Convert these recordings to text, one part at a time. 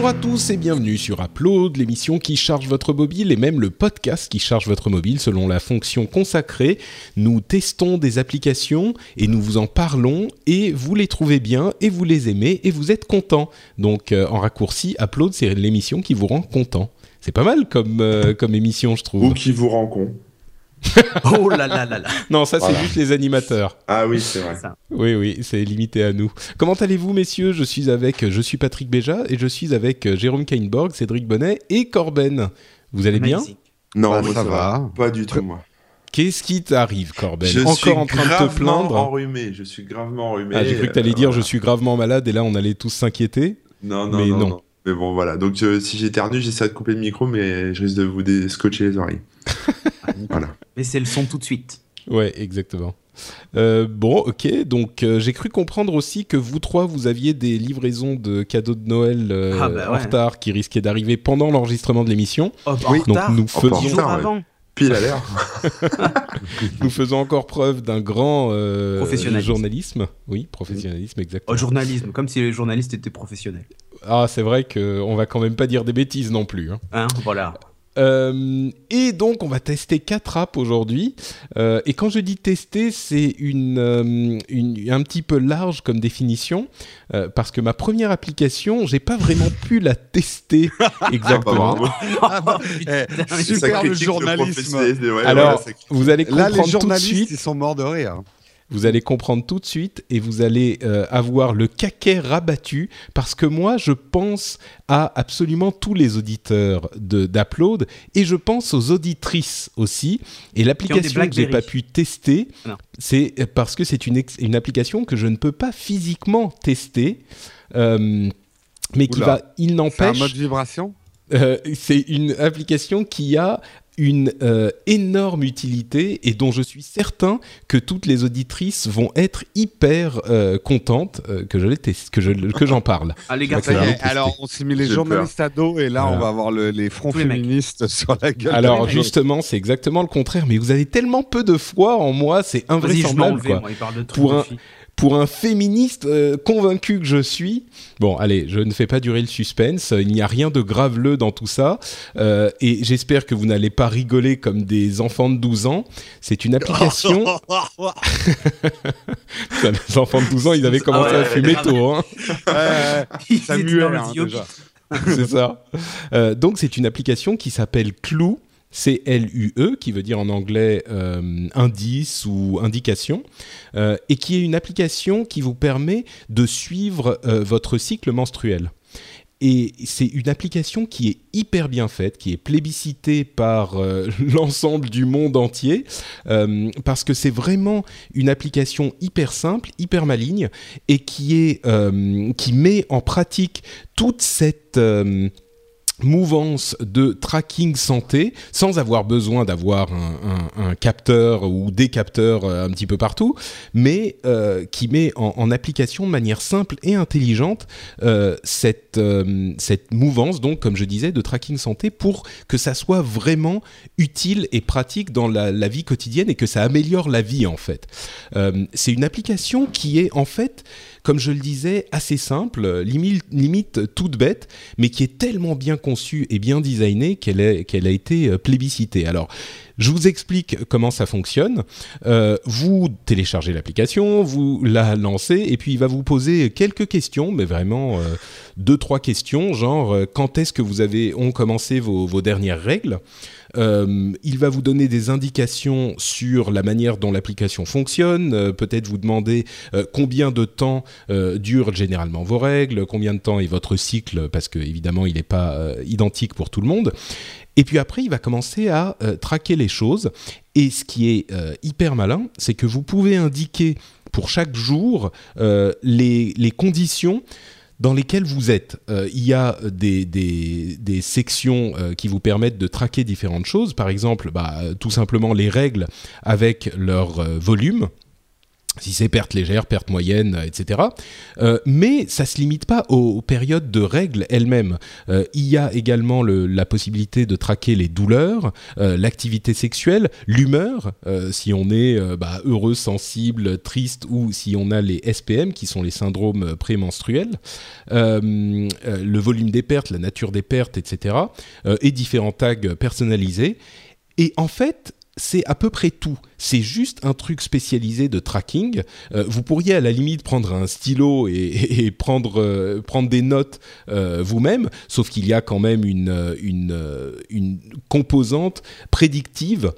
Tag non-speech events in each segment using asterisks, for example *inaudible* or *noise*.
Bonjour à tous et bienvenue sur Upload, l'émission qui charge votre mobile et même le podcast qui charge votre mobile selon la fonction consacrée. Nous testons des applications et nous vous en parlons et vous les trouvez bien et vous les aimez et vous êtes content. Donc euh, en raccourci, Upload c'est l'émission qui vous rend content. C'est pas mal comme, euh, comme émission je trouve. Ou qui vous rend con. *laughs* oh là là là là. Non, ça c'est juste les animateurs. Ah oui, c'est vrai. Oui, oui, c'est limité à nous. Comment allez-vous, messieurs? Je suis avec, je suis Patrick Béja et je suis avec euh, Jérôme Kainborg, Cédric Bonnet et Corben. Vous allez bien? Non, Bah, moi, ça ça va. va. Pas du tout, moi. Qu'est-ce qui t'arrive, Corben? Je Encore suis en train de te gravement plaindre enrhumé. Je suis gravement enrhumé. Ah, j'ai cru que t'allais Euh, dire voilà. je suis gravement malade et là on allait tous s'inquiéter. Non, non, mais non, non. non. Mais bon, voilà. Donc, euh, si j'éternue, j'essaie de couper le micro, mais je risque de vous scotcher les oreilles. *laughs* voilà. Laissez le son tout de suite. Ouais, exactement. Euh, bon, ok. Donc euh, j'ai cru comprendre aussi que vous trois, vous aviez des livraisons de cadeaux de Noël euh, Ah, bah en retard qui risquaient d'arriver pendant l'enregistrement de l'émission. Oh, Oui. en Donc retard, nous Oh, faisions, ouais. avant. Pile à l'air. *laughs* nous faisons encore preuve d'un grand euh, Professionnalisme. journalisme. Oui, professionnalisme, exactement. Journalisme, comme si les journalistes étaient professionnels. Ah, c'est vrai qu'on va quand même pas dire des bêtises non plus. hein. Hein, voilà. Euh, et donc, on va tester quatre apps aujourd'hui. Euh, et quand je dis tester, c'est une, euh, une- un petit peu large comme définition, euh, parce que ma première application, j'ai pas vraiment pu la tester *laughs* exactement. bravo. Ah bah, eh, Putain, mais Ça super le journalisme. ouais, Alors, vous allez Là, les comprendre tout de journalistes, suite. ils sont morts de rire. Vous allez comprendre tout de suite et vous allez euh, avoir le caquet rabattu parce que moi je pense à absolument tous les auditeurs de d'Upload et je pense aux auditrices aussi. Et l'application que j'ai pas pu tester c'est parce que c'est une, une application que je ne peux pas physiquement tester euh, mais qui va il C'est un n'empêche mode vibration? Euh, c'est une application qui a une euh, énorme utilité et dont je suis certain que toutes les auditrices vont être hyper euh, contentes euh, que je l'ai test- que je que j'en parle. *laughs* Ah, les gars, alors, on s'est mis les journalistes à dos et là, Voilà. on va avoir le- les fronts les mecs. féministes *laughs* sur la gueule. Alors justement, c'est exactement le contraire. Mais vous avez tellement peu de foi en moi, c'est invraisemblable quoi. moi, il parle de trucs Pour de un- filles. Pour un féministe euh, convaincu que je suis, bon, allez, je ne fais pas durer le suspense. Il n'y a rien de graveleux dans tout ça, Euh, et j'espère que vous n'allez pas rigoler comme des enfants de 12 ans. C'est une application. *laughs* Putain, les enfants de 12 ans, ils avaient commencé Ah ouais, à fumer tôt. Hein. Euh, le hein, déjà. c'est ça. Euh, donc c'est une application qui s'appelle Clue, C-L-U-E, qui veut dire en anglais euh, indice ou indication, euh, et qui est une application qui vous permet de suivre euh, votre cycle menstruel. Et c'est une application qui est hyper bien faite, qui est plébiscitée par *laughs* l'ensemble du monde entier, parce que c'est vraiment une application hyper simple, hyper maligne, et qui, met en pratique toute cette mouvance de tracking santé sans avoir besoin d'avoir un, capteur ou des capteurs euh, un petit peu partout, mais euh, qui met en, application de manière simple et intelligente euh, cette, cette mouvance, donc comme je disais, de tracking santé pour que ça soit vraiment utile et pratique dans la, vie quotidienne et que ça améliore la vie en fait. C'est une application qui est en fait comme je le disais, assez simple, limite, toute bête, mais qui est tellement bien conçue et bien designée qu'elle a été euh, plébiscitée. Alors, je vous explique comment ça fonctionne. Euh, vous téléchargez l'application, vous la lancez, et puis il va vous poser quelques questions, mais vraiment euh, deux, trois questions, genre quand est-ce que vous avez ont commencé vos dernières règles? Euh, il va vous donner des indications sur la manière dont l'application fonctionne, euh, peut-être vous demander euh, combien de temps durent généralement vos règles, combien de temps est votre cycle, parce que évidemment il n'est pas identique pour tout le monde. Et puis après, il va commencer à traquer les choses. Et ce qui est hyper malin, c'est que vous pouvez indiquer pour chaque jour les conditions dans lesquelles vous êtes. Euh, il y a des, des, sections euh, qui vous permettent de traquer différentes choses. Par exemple, bah, euh, tout simplement les règles avec leur euh, volume. Si c'est perte légère, perte moyenne, euh, etc. Euh, mais ça se limite pas aux, périodes de règles elles-mêmes. Euh, il y a également le- la possibilité de traquer les douleurs, l'activité sexuelle, l'humeur, si on est bah, heureux, sensible, triste, ou si on a les SPM, qui sont les syndromes prémenstruels, le volume des pertes, la nature des pertes, etc. et différents tags personnalisés. Et en fait, c'est à peu près tout. C'est juste un truc spécialisé de tracking. Euh, vous pourriez à la limite prendre un stylo et, euh, prendre des notes euh, vous-même, sauf qu'il y a quand même une, composante prédictive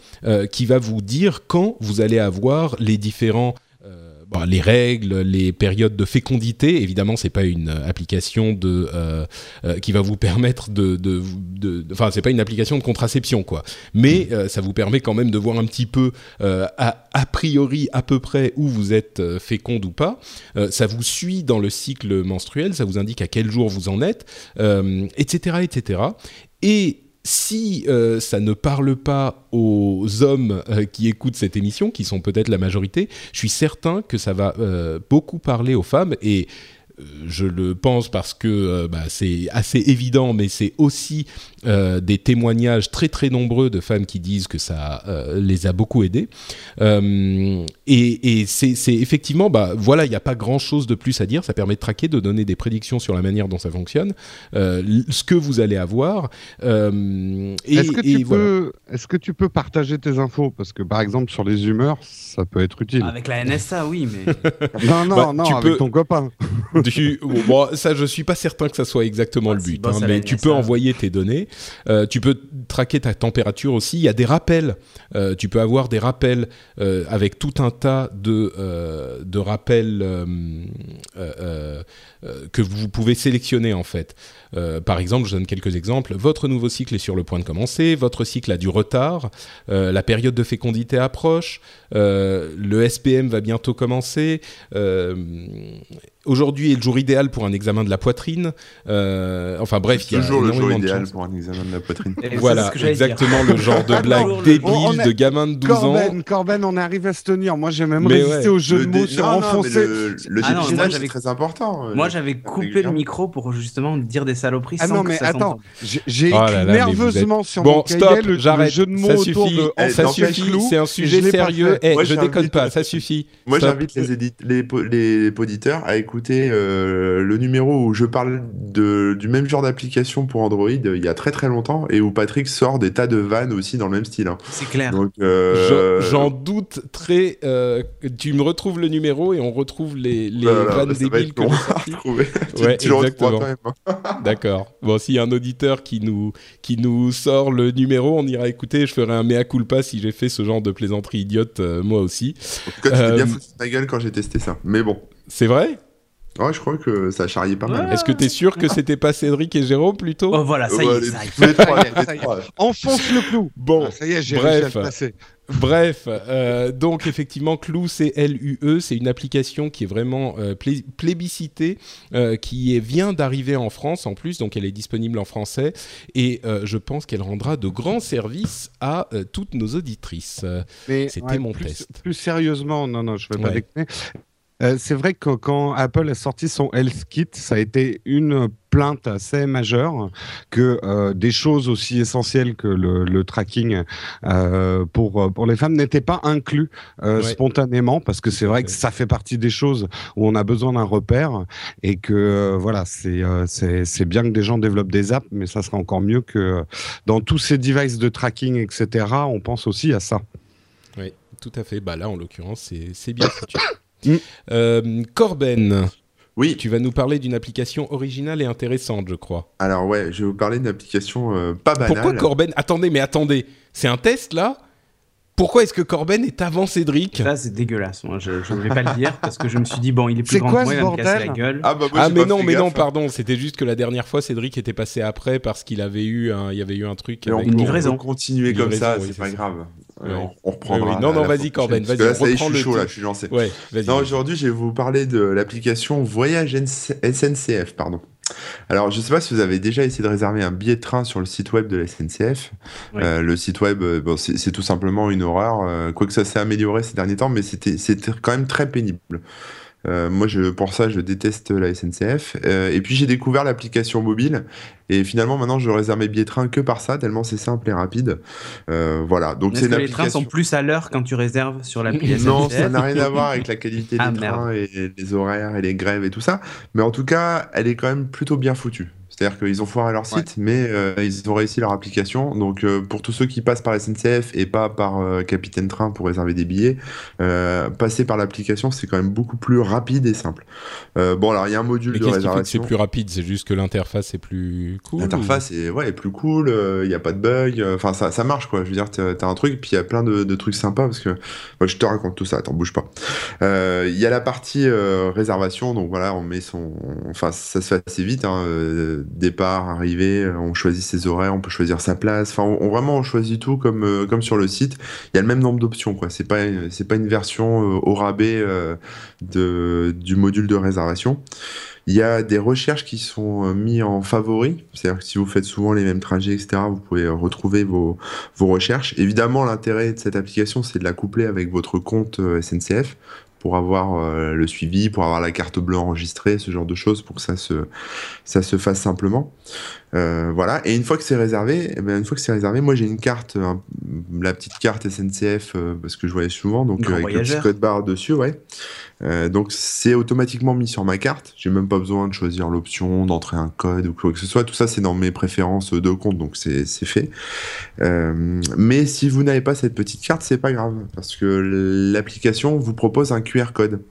qui va vous dire quand vous allez avoir les différents... bon, les règles, les périodes de fécondité, évidemment, c'est pas une euh, application de euh, euh, qui va vous permettre de, enfin, c'est pas une application de contraception, quoi mais euh, ça vous permet quand même de voir un petit peu euh, a, priori à peu près où vous êtes féconde ou pas. Ça vous suit dans le cycle menstruel, ça vous indique à quel jour vous en êtes, etc., etc. Et si euh, ça ne parle pas aux hommes euh, qui écoutent cette émission, qui sont peut-être la majorité, je suis certain que ça va euh, beaucoup parler aux femmes et je le pense parce que bah, c'est assez évident, mais c'est aussi euh, des témoignages très très nombreux de femmes qui disent que ça euh, les a beaucoup aidées. Euh, et et c'est c'est effectivement, bah, voilà, il n'y a pas grand chose de plus à dire. Ça permet de traquer, de donner des prédictions sur la manière dont ça fonctionne, euh, ce que vous allez avoir. Euh, et, Est-ce que, et tu voilà. peux, est-ce que tu peux partager tes infos? Parce que par exemple, sur les humeurs, ça peut être utile. Avec la NSA, oui, mais. *laughs* Non, non, Bah, non, tu avec peux- ton copain. *laughs* Tu- bon, ça, je suis pas certain que ça soit exactement Ah, le but, hein, mais tu peux envoyer tes données. Euh, tu peux traquer ta température aussi. Il y a des rappels. Euh, tu peux avoir des rappels euh, avec tout un tas de, de rappels que vous pouvez sélectionner en fait. Par exemple, je donne quelques exemples. Votre nouveau cycle est sur le point de commencer. Votre cycle a du retard. La période de fécondité approche. Le SPM va bientôt commencer. Aujourd'hui est le jour idéal pour un examen de la poitrine. Euh, enfin bref, il y a Toujours le jour idéal pour un examen de la ça, *laughs* c'est Voilà, ce que j'allais dire. exactement le genre de *laughs* blague débile On- on est- de gamin de 12 ans. Corben, Corben, on arrive à se tenir. Moi, j'ai même Mais résisté ouais. au jeu Le de mots sur enfoncer. le, le Ah dépistage, moi, c'est j'avais- très important. euh, Moi, j'avais coupé le micro pour justement dire des saloperies Ah sans non, que mais ça attends, j'ai Oh écrit là, mais nerveusement sur Bon, mon cahier stop, le, le jeu de mots Ça autour suffit. de Eh, ça suffit. C'est un et sujet sérieux. Eh, Moi, je déconne pas. Ça suffit. Moi, j'invite les auditeurs à écouter euh, le numéro où je parle de, du même genre d'application pour Android euh, il y a très très longtemps et où Patrick sort des tas de vannes aussi dans le même style. hein. C'est clair. Donc, euh, Je- J'en doute très. euh, tu me retrouves le numéro et on retrouve les, les voilà, vannes débiles que. *laughs* Tu- Ouais, tu le exactement. quand même. hein. *laughs* D'accord. Bon, s'il y a un auditeur qui nous, qui nous sort le numéro, on ira écouter. Je ferai un mea culpa si j'ai fait ce genre de plaisanterie idiote, euh, moi aussi. En tout cas, tu t'es bien foutu de ma gueule quand j'ai testé ça. Mais bon, C'est vrai? Ouais, je crois que ça charriait pas mal. Est-ce que tu es sûr que c'était pas Cédric et Jérôme plutôt Oh voilà, ça y est, ça y. Enfonce le clou. Bon, Ah, ça y est, j'ai bref. réussi à le placer. Bref, euh, donc effectivement, Clou, c'est L-U-E, c'est une application qui est vraiment euh, plé- plébiscitée, euh, qui est- vient d'arriver en France en plus, donc elle est disponible en français, et euh, je pense qu'elle rendra de grands services à euh, toutes nos auditrices. C'était mon plus, test. Plus sérieusement, non, non, je vais pas Ouais. déconner. Euh, c'est vrai que quand Apple a sorti son Health Kit, ça a été une plainte assez majeure que euh, des choses aussi essentielles que le, le tracking euh, pour, pour les femmes n'étaient pas inclus euh, Ouais. spontanément parce que c'est vrai que ça fait partie des choses où on a besoin d'un repère et que voilà, c'est c'est bien que des gens développent des apps, mais ça serait encore mieux que dans tous ces devices de tracking, etc., on pense aussi à ça. Oui, tout à fait. Bah là, en l'occurrence, c'est c'est bien foutu. Mm. Euh, Corben, Oui, tu vas nous parler d'une application originale et intéressante, je crois. alors ouais, je vais vous parler d'une application euh, pas banale. Pourquoi Corben? Attendez, mais attendez, c'est un test là? Pourquoi est-ce que Corben est avant Cédric Ça, c'est dégueulasse. Moi, je ne vais pas le dire parce que je me suis dit, bon, il est plus C'est grand quoi que moi, ce il va me casser bordel la gueule. Ah bah moi Ah mais non, mais non, gaffe. pardon, c'était juste que la dernière fois Cédric était passé après parce qu'il avait eu un, il y avait eu un truc. Avec- Une livraison. on continuer comme ça, oui, c'est pas ça. grave. Euh, Ouais. On, on reprendra. Oui, oui. Non, non, vas-y, Corben, vas-y, que là, on ça y est, je reprend suis le chaud là, je suis lancé. Ouais. Non, aujourd'hui, je vais vous parler de l'application Voyage SNCF, pardon. Alors, je sais pas si vous avez déjà essayé de réserver un billet de train sur le site web de la SNCF. Oui. Euh, le site web, euh, bon, c'est tout simplement une horreur. euh, quoique ça s'est amélioré ces derniers temps, mais c'était c'était quand même très pénible. Euh, moi, je, pour ça, je déteste la SNCF. Euh, et puis, j'ai découvert l'application mobile. Et finalement, maintenant, je réserve mes billets de train que par ça, tellement c'est simple et rapide. Euh, voilà. Donc, c'est les trains sont plus à l'heure quand tu réserves sur l'appli *laughs* Non, SNCF ça n'a rien à voir avec la qualité *laughs* des Ah, trains et les horaires et les grèves et tout ça. Mais en tout cas, elle est quand même plutôt bien foutue. C'est-à-dire qu'ils ont foiré leur site, mais euh, ils ont réussi leur application. Donc, euh, pour tous ceux qui passent par la SNCF et pas par euh, Capitaine Train pour réserver des billets, euh, passer par l'application, c'est quand même beaucoup plus rapide et simple. Euh, bon, alors, il y a un module Mais de que c'est réservation. plus rapide? C'est juste que l'interface est plus cool. L'interface est, ouais, est plus cool, il n'y a pas de bug, euh, enfin ça, ça marche quoi. Je veux dire, t'as as un truc, puis il y a plein de, de trucs sympas parce que moi je te raconte tout ça, attends, bouge pas. Euh, Il y a la partie euh, réservation, donc voilà, on met son. Enfin, ça se fait assez vite, hein, euh, départ, arrivée, euh, on choisit ses horaires, on peut choisir sa place, enfin, on, vraiment on choisit tout comme, euh, comme sur le site. Il y a le même nombre d'options quoi, c'est pas, c'est pas une version euh, au rabais de, du module de réservation. Il y a des recherches qui sont euh, mis en favori, c'est-à-dire que si vous faites souvent les mêmes trajets, etc., vous pouvez retrouver vos, vos recherches. Évidemment, l'intérêt de cette application, c'est de la coupler avec votre compte SNCF pour avoir euh, le suivi, pour avoir la carte bleue enregistrée, ce genre de choses, pour que ça se, ça se fasse simplement. Euh, voilà. Et une fois que c'est réservé, eh ben, une fois que c'est réservé, moi j'ai une carte, un- la petite carte SNCF, euh, parce que je voyais souvent, donc avec le petit voyageur. code barre dessus, ouais. Euh, donc c'est automatiquement mis sur ma carte. J'ai même pas besoin de choisir l'option, d'entrer un code ou quoi que ce soit. Tout ça c'est dans mes préférences de compte, donc c'est fait. Euh, mais si vous n'avez pas cette petite carte, c'est pas grave parce que l'application vous propose un QR code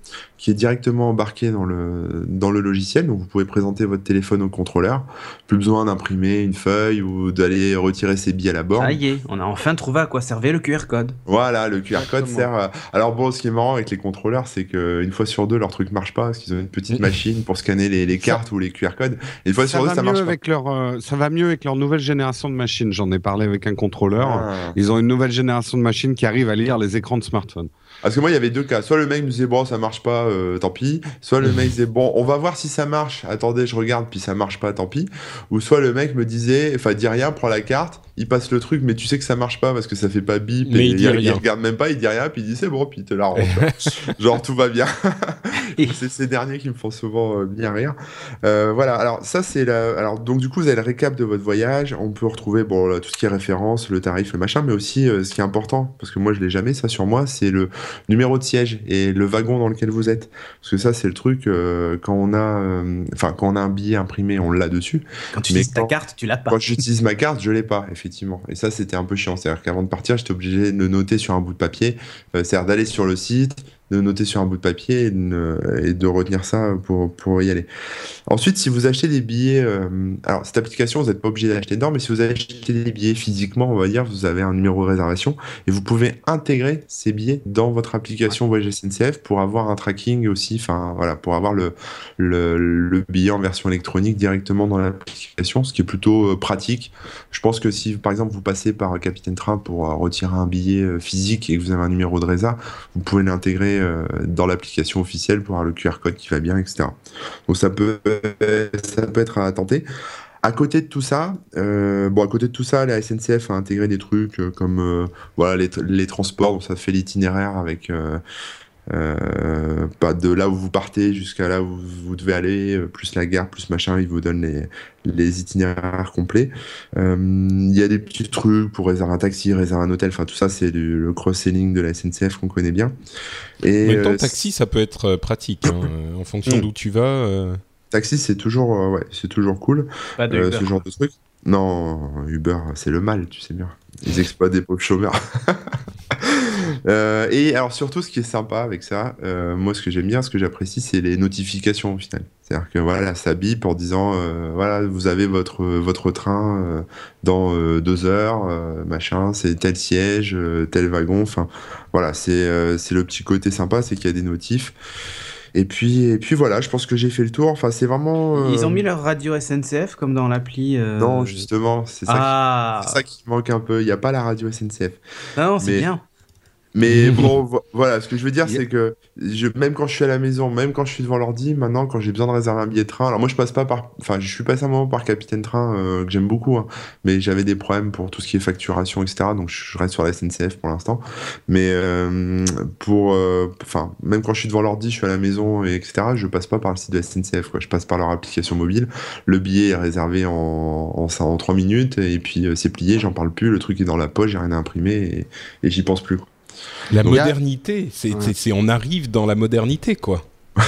qui est directement embarqué dans le dans le logiciel. Donc vous pouvez présenter votre téléphone au contrôleur. Plus besoin d'imprimer une feuille ou d'aller retirer ses billets à la borne. Ça y est, on a enfin trouvé à quoi servait le QR code. Voilà, le QR code Exactement. sert. à- Alors bon, ce qui est marrant avec les contrôleurs, c'est que une fois sur deux, leur truc marche pas parce qu'ils ont une petite machine pour scanner les, les cartes ou les QR codes. Et une fois ça sur deux, va ça mieux marche pas. avec leur, euh, ça va mieux avec leur nouvelle génération de machines. J'en ai parlé avec un contrôleur. Ah. Ils ont une nouvelle génération de machines qui arrivent à lire les écrans de smartphone. Parce que moi, il y avait deux cas. Soit le mec me disait bon, ça marche pas, euh, tant pis. Soit le mec disait bon, on va voir si ça marche. Attendez, je regarde, puis ça marche pas, tant pis. Ou soit le mec me disait, enfin, dis rien, prends la carte, il passe le truc, mais tu sais que ça marche pas parce que ça fait pas bip. Mais et il dit regarde même pas, il dit rien, puis il dit c'est bon, puis il te la rend. *laughs* Genre tout va bien. *laughs* c'est ces derniers qui me font souvent euh, bien rire. Euh, voilà. Alors ça c'est la. Alors donc du coup vous avez le récap de votre voyage. On peut retrouver bon là, tout ce qui est référence, le tarif, le machin, mais aussi euh, ce qui est important parce que moi je l'ai jamais ça sur moi, c'est le numéro de siège et le wagon dans lequel vous êtes. Parce que ça c'est le truc euh, quand on a, euh, enfin quand on a un billet imprimé, on l'a dessus. Quand tu utilises ta carte, tu l'as pas. Quand j'utilise ma carte, je l'ai pas, effectivement. Et ça, c'était un peu chiant. C'est-à-dire qu'avant de partir, j'étais obligé de noter sur un bout de papier. Euh, C'est-à-dire d'aller sur le site, de noter sur un bout de papier et de, ne- et de retenir ça pour, pour y aller. Ensuite, si vous achetez des billets, euh, alors cette application, vous n'êtes pas obligé d'acheter dedans, mais si vous achetez des billets physiquement, on va dire, vous avez un numéro de réservation et vous pouvez intégrer ces billets dans votre application Voyage SNCF pour avoir un tracking aussi, enfin voilà, pour avoir le, le, le billet en version électronique directement dans l'application, ce qui est plutôt euh, pratique. Je pense que si par exemple vous passez par Capitaine Train pour euh, retirer un billet physique et que vous avez un numéro de résa, vous pouvez l'intégrer euh, dans l'application officielle pour avoir le QR code qui va bien, etc. Donc ça peut, ça peut être à tenter. À côté de tout ça, euh, bon, à côté de tout ça, la SNCF a intégré des trucs euh, comme voilà les, les transports, donc ça fait l'itinéraire avec euh, pas de là où vous partez jusqu'à là où vous devez aller, euh, plus la gare, plus machin, ils vous donnent les, les itinéraires complets. Euh, Il y a des petits trucs pour réserver un taxi, réserver un hôtel, enfin tout ça c'est du- le cross-selling de la SNCF qu'on connaît bien. Et En même temps, euh, taxi, ça peut être pratique. hein, en fonction Mm. d'où tu vas. euh, taxi c'est toujours, euh, ouais, c'est toujours cool. Pas de Euh, Uber. ce genre de truc. Non, Uber, c'est le mal, tu sais bien. Ils exploitent des pauvres chômeurs. *laughs* Euh, et alors surtout, ce qui est sympa avec ça, euh, moi ce que j'aime bien, ce que j'apprécie, c'est les notifications au final. C'est-à-dire que voilà, ça bip en disant euh, voilà, vous avez votre votre train dans deux heures, machin, c'est tel siège, tel wagon. Enfin, voilà, c'est c'est le petit côté sympa, c'est qu'il y a des notifs. Et puis et puis voilà, je pense que j'ai fait le tour. Enfin, c'est vraiment. euh, Ils ont mis leur radio SNCF comme dans l'appli. euh, Non, justement, c'est ça, Ah, qui, c'est ça qui manque un peu. Il n'y a pas la radio SNCF. non, non, c'est mais- bien. Mais *laughs* bon, vo- voilà, ce que je veux dire, c'est que je, même quand je suis à la maison, même quand je suis devant l'ordi, maintenant, quand j'ai besoin de réserver un billet de train, alors moi je passe pas par, enfin, je suis passé un moment par Capitaine Train euh, que j'aime beaucoup, hein, mais j'avais des problèmes pour tout ce qui est facturation, etc. Donc je reste sur la SNCF pour l'instant. Mais euh, pour, euh, enfin, même quand je suis devant l'ordi, je suis à la maison, et etc. Je passe pas par le site de la SNCF, quoi. Je passe par leur application mobile. Le billet est réservé en en, en 3 minutes, et puis euh, c'est plié, j'en parle plus. Le truc est dans la poche, j'ai rien à imprimer, et, et j'y pense plus. quoi. La Donc, a- modernité, c'est, Ouais. c'est- c'est- on arrive dans la modernité, quoi. *laughs*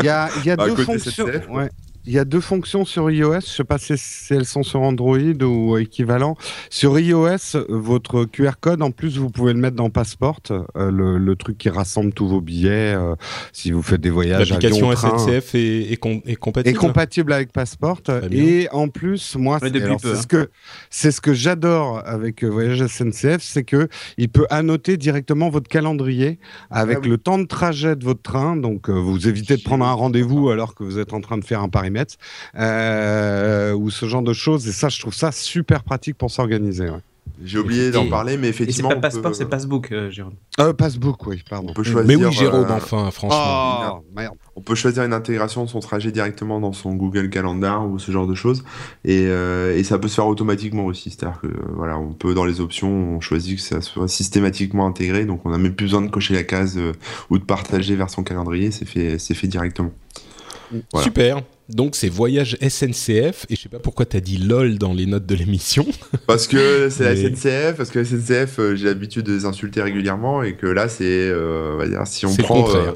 Il y a, il y a Bah, deux fonctions. Ouais. Il y a deux fonctions sur iOS. Je sais pas si, si elles sont sur Android ou équivalent. Sur iOS, votre QR code, en plus, vous pouvez le mettre dans Passport, euh, le, le truc qui rassemble tous vos billets. euh, si vous faites des voyages, L'application SNCF est, est, com- est est compatible. avec Passport. Et en plus, moi, c'est hein. ce que c'est ce que j'adore avec euh, Voyage SNCF, c'est que il peut annoter directement votre calendrier avec Ah oui. le temps de trajet de votre train. Donc, euh, vous évitez de prendre un rendez-vous alors que vous êtes en train de faire un parimètre euh, ou ce genre de choses. Et ça, je trouve ça super pratique pour s'organiser. ouais. J'ai oublié d'en parler, mais Et c'est effectivement. pas on passeport, peut- c'est passbook, euh, Jérôme. Euh, Passbook, oui, pardon. On peut choisir. Mais oui, Jérôme, euh, enfin, franchement. Oh, merde. On peut choisir une intégration de son trajet directement dans son Google Calendar ou ce genre de choses. Et, euh, et ça peut se faire automatiquement aussi. C'est-à-dire que voilà, on peut dans les options, on choisit que ça soit systématiquement intégré. Donc on n'a même plus besoin de cocher la case euh, ou de partager vers son calendrier. C'est fait, c'est fait directement. voilà. Super. Donc c'est voyage SNCF et je sais pas pourquoi t'as dit lol dans les notes de l'émission. *laughs* Parce que c'est la SNCF, parce que la SNCF, euh, j'ai l'habitude de les insulter régulièrement et que là, c'est, euh, on va dire, si on prend euh,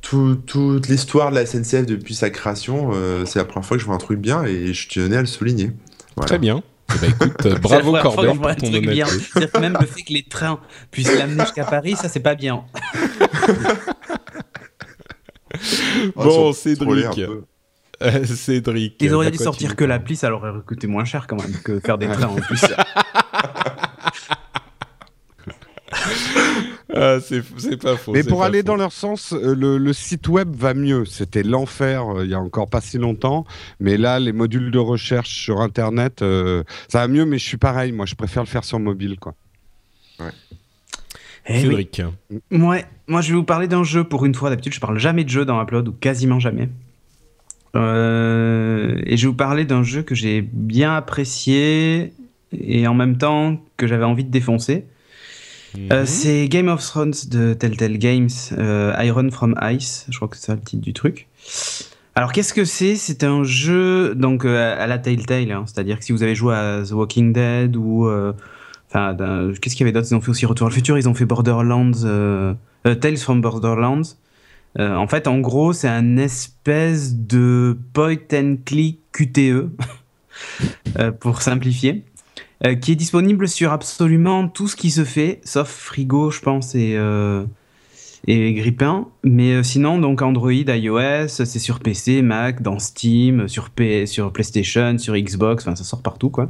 tout- toute l'histoire de la SNCF depuis sa création, euh, c'est la première fois que je vois un truc bien et je tenais à le souligner. Voilà. Très bien. Eh ben, écoute, *laughs* C'est bravo Corbel pour ton honnêteté. Même le fait que les trains puissent l'amener jusqu'à Paris, ça c'est pas bien. *laughs* Oh, Bon, Cédric. Euh, Cédric. Ils auraient à dû sortir que l'appli, ça leur aurait coûté moins cher quand même que faire des trains en plus. *laughs* Ah, c'est c'est pas faux. Mais pour aller faux. dans leur sens, euh, le, le site web va mieux. C'était l'enfer euh, il y a encore pas si longtemps. Mais là, les modules de recherche sur Internet, euh, ça va mieux. Mais je suis pareil. Moi, je préfère le faire sur mobile. Quoi. Eh oui. Cédric. Ouais, moi je vais vous parler d'un jeu pour une fois. D'habitude, je parle jamais de jeu dans Upload ou quasiment jamais. Euh, et je vais vous parler d'un jeu que j'ai bien apprécié et en même temps que j'avais envie de défoncer. Euh, Mhm. c'est Game of Thrones de Telltale Games, euh, Iron from Ice, je crois que c'est ça le titre du truc. Alors qu'est-ce que c'est? C'est un jeu donc euh, à la Telltale, hein, c'est-à-dire que si vous avez joué à The Walking Dead ou euh, enfin qu'est-ce qu'il y avait d'autre? Ils ont fait aussi Retour à le futur, ils ont fait Borderlands, euh, euh, Tales from Borderlands. Euh, en fait, en gros, c'est un espèce de point and click QTE *laughs* euh, pour simplifier euh, qui est disponible sur absolument tout ce qui se fait, sauf Frigo, je pense, et, et Grippin. Mais sinon, donc Android, iOS, c'est sur PC, Mac, dans Steam, sur, sur PlayStation, sur Xbox, enfin ça sort partout quoi.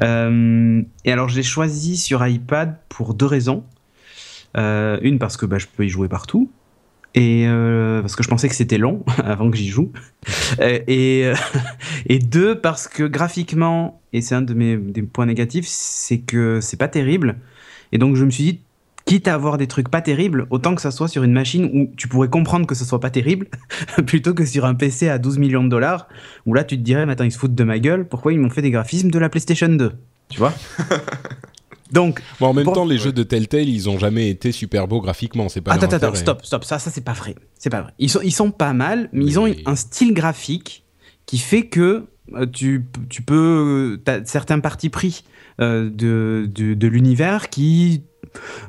Et alors j'ai choisi sur iPad pour deux raisons. Une parce que bah, je peux y jouer partout. Et euh, parce que je pensais que c'était long *laughs* avant que j'y joue. Euh, et, euh, *laughs* et deux, parce que graphiquement, et c'est un de mes points négatifs, c'est que c'est pas terrible. Et donc je me suis dit, quitte à avoir des trucs pas terribles, autant que ça soit sur une machine où tu pourrais comprendre que ce soit pas terrible, *laughs* plutôt que sur un PC à 12 millions de dollars, où là tu te dirais, attends, ils se foutent de ma gueule, pourquoi ils m'ont fait des graphismes de la PlayStation 2 Tu vois? Donc, Bon, en même Bon, temps, les ouais. jeux de Telltale, ils ont jamais été super beaux graphiquement. C'est pas attends, attends, intérêt. stop, stop, ça, ça c'est pas vrai. C'est pas vrai. Ils sont, ils sont pas mal, mais ils ont un style graphique qui fait que euh, tu, tu peux. T'as certains partis pris euh, de, de, de l'univers qui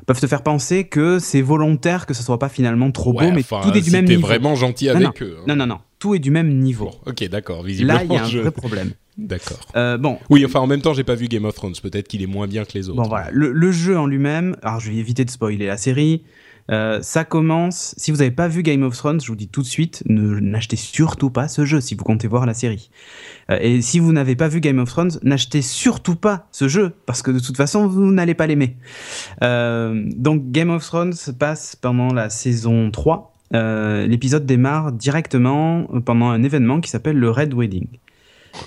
peuvent te faire penser que c'est volontaire que ce soit pas finalement trop Ouais, beau, mais enfin, tout est du même niveau. vraiment gentil Non, avec eux. hein. Non, non, non. tout est du même niveau. Bon, ok, d'accord. Visiblement, Là, il y a un je- vrai problème. D'accord. Euh, bon, Oui, enfin, en même temps, j'ai pas vu Game of Thrones. Peut-être qu'il est moins bien que les autres. Bon voilà, le, le jeu en lui-même, alors je vais éviter de spoiler la série. euh, ça commence. Si vous n'avez pas vu Game of Thrones, je vous dis tout de suite, ne n'achetez surtout pas ce jeu si vous comptez voir la série. Euh, et si vous n'avez pas vu Game of Thrones, n'achetez surtout pas ce jeu parce que de toute façon vous n'allez pas l'aimer. Euh, donc Game of Thrones se passe pendant la saison 3. Euh, L'épisode démarre directement pendant un événement qui s'appelle le Red Wedding.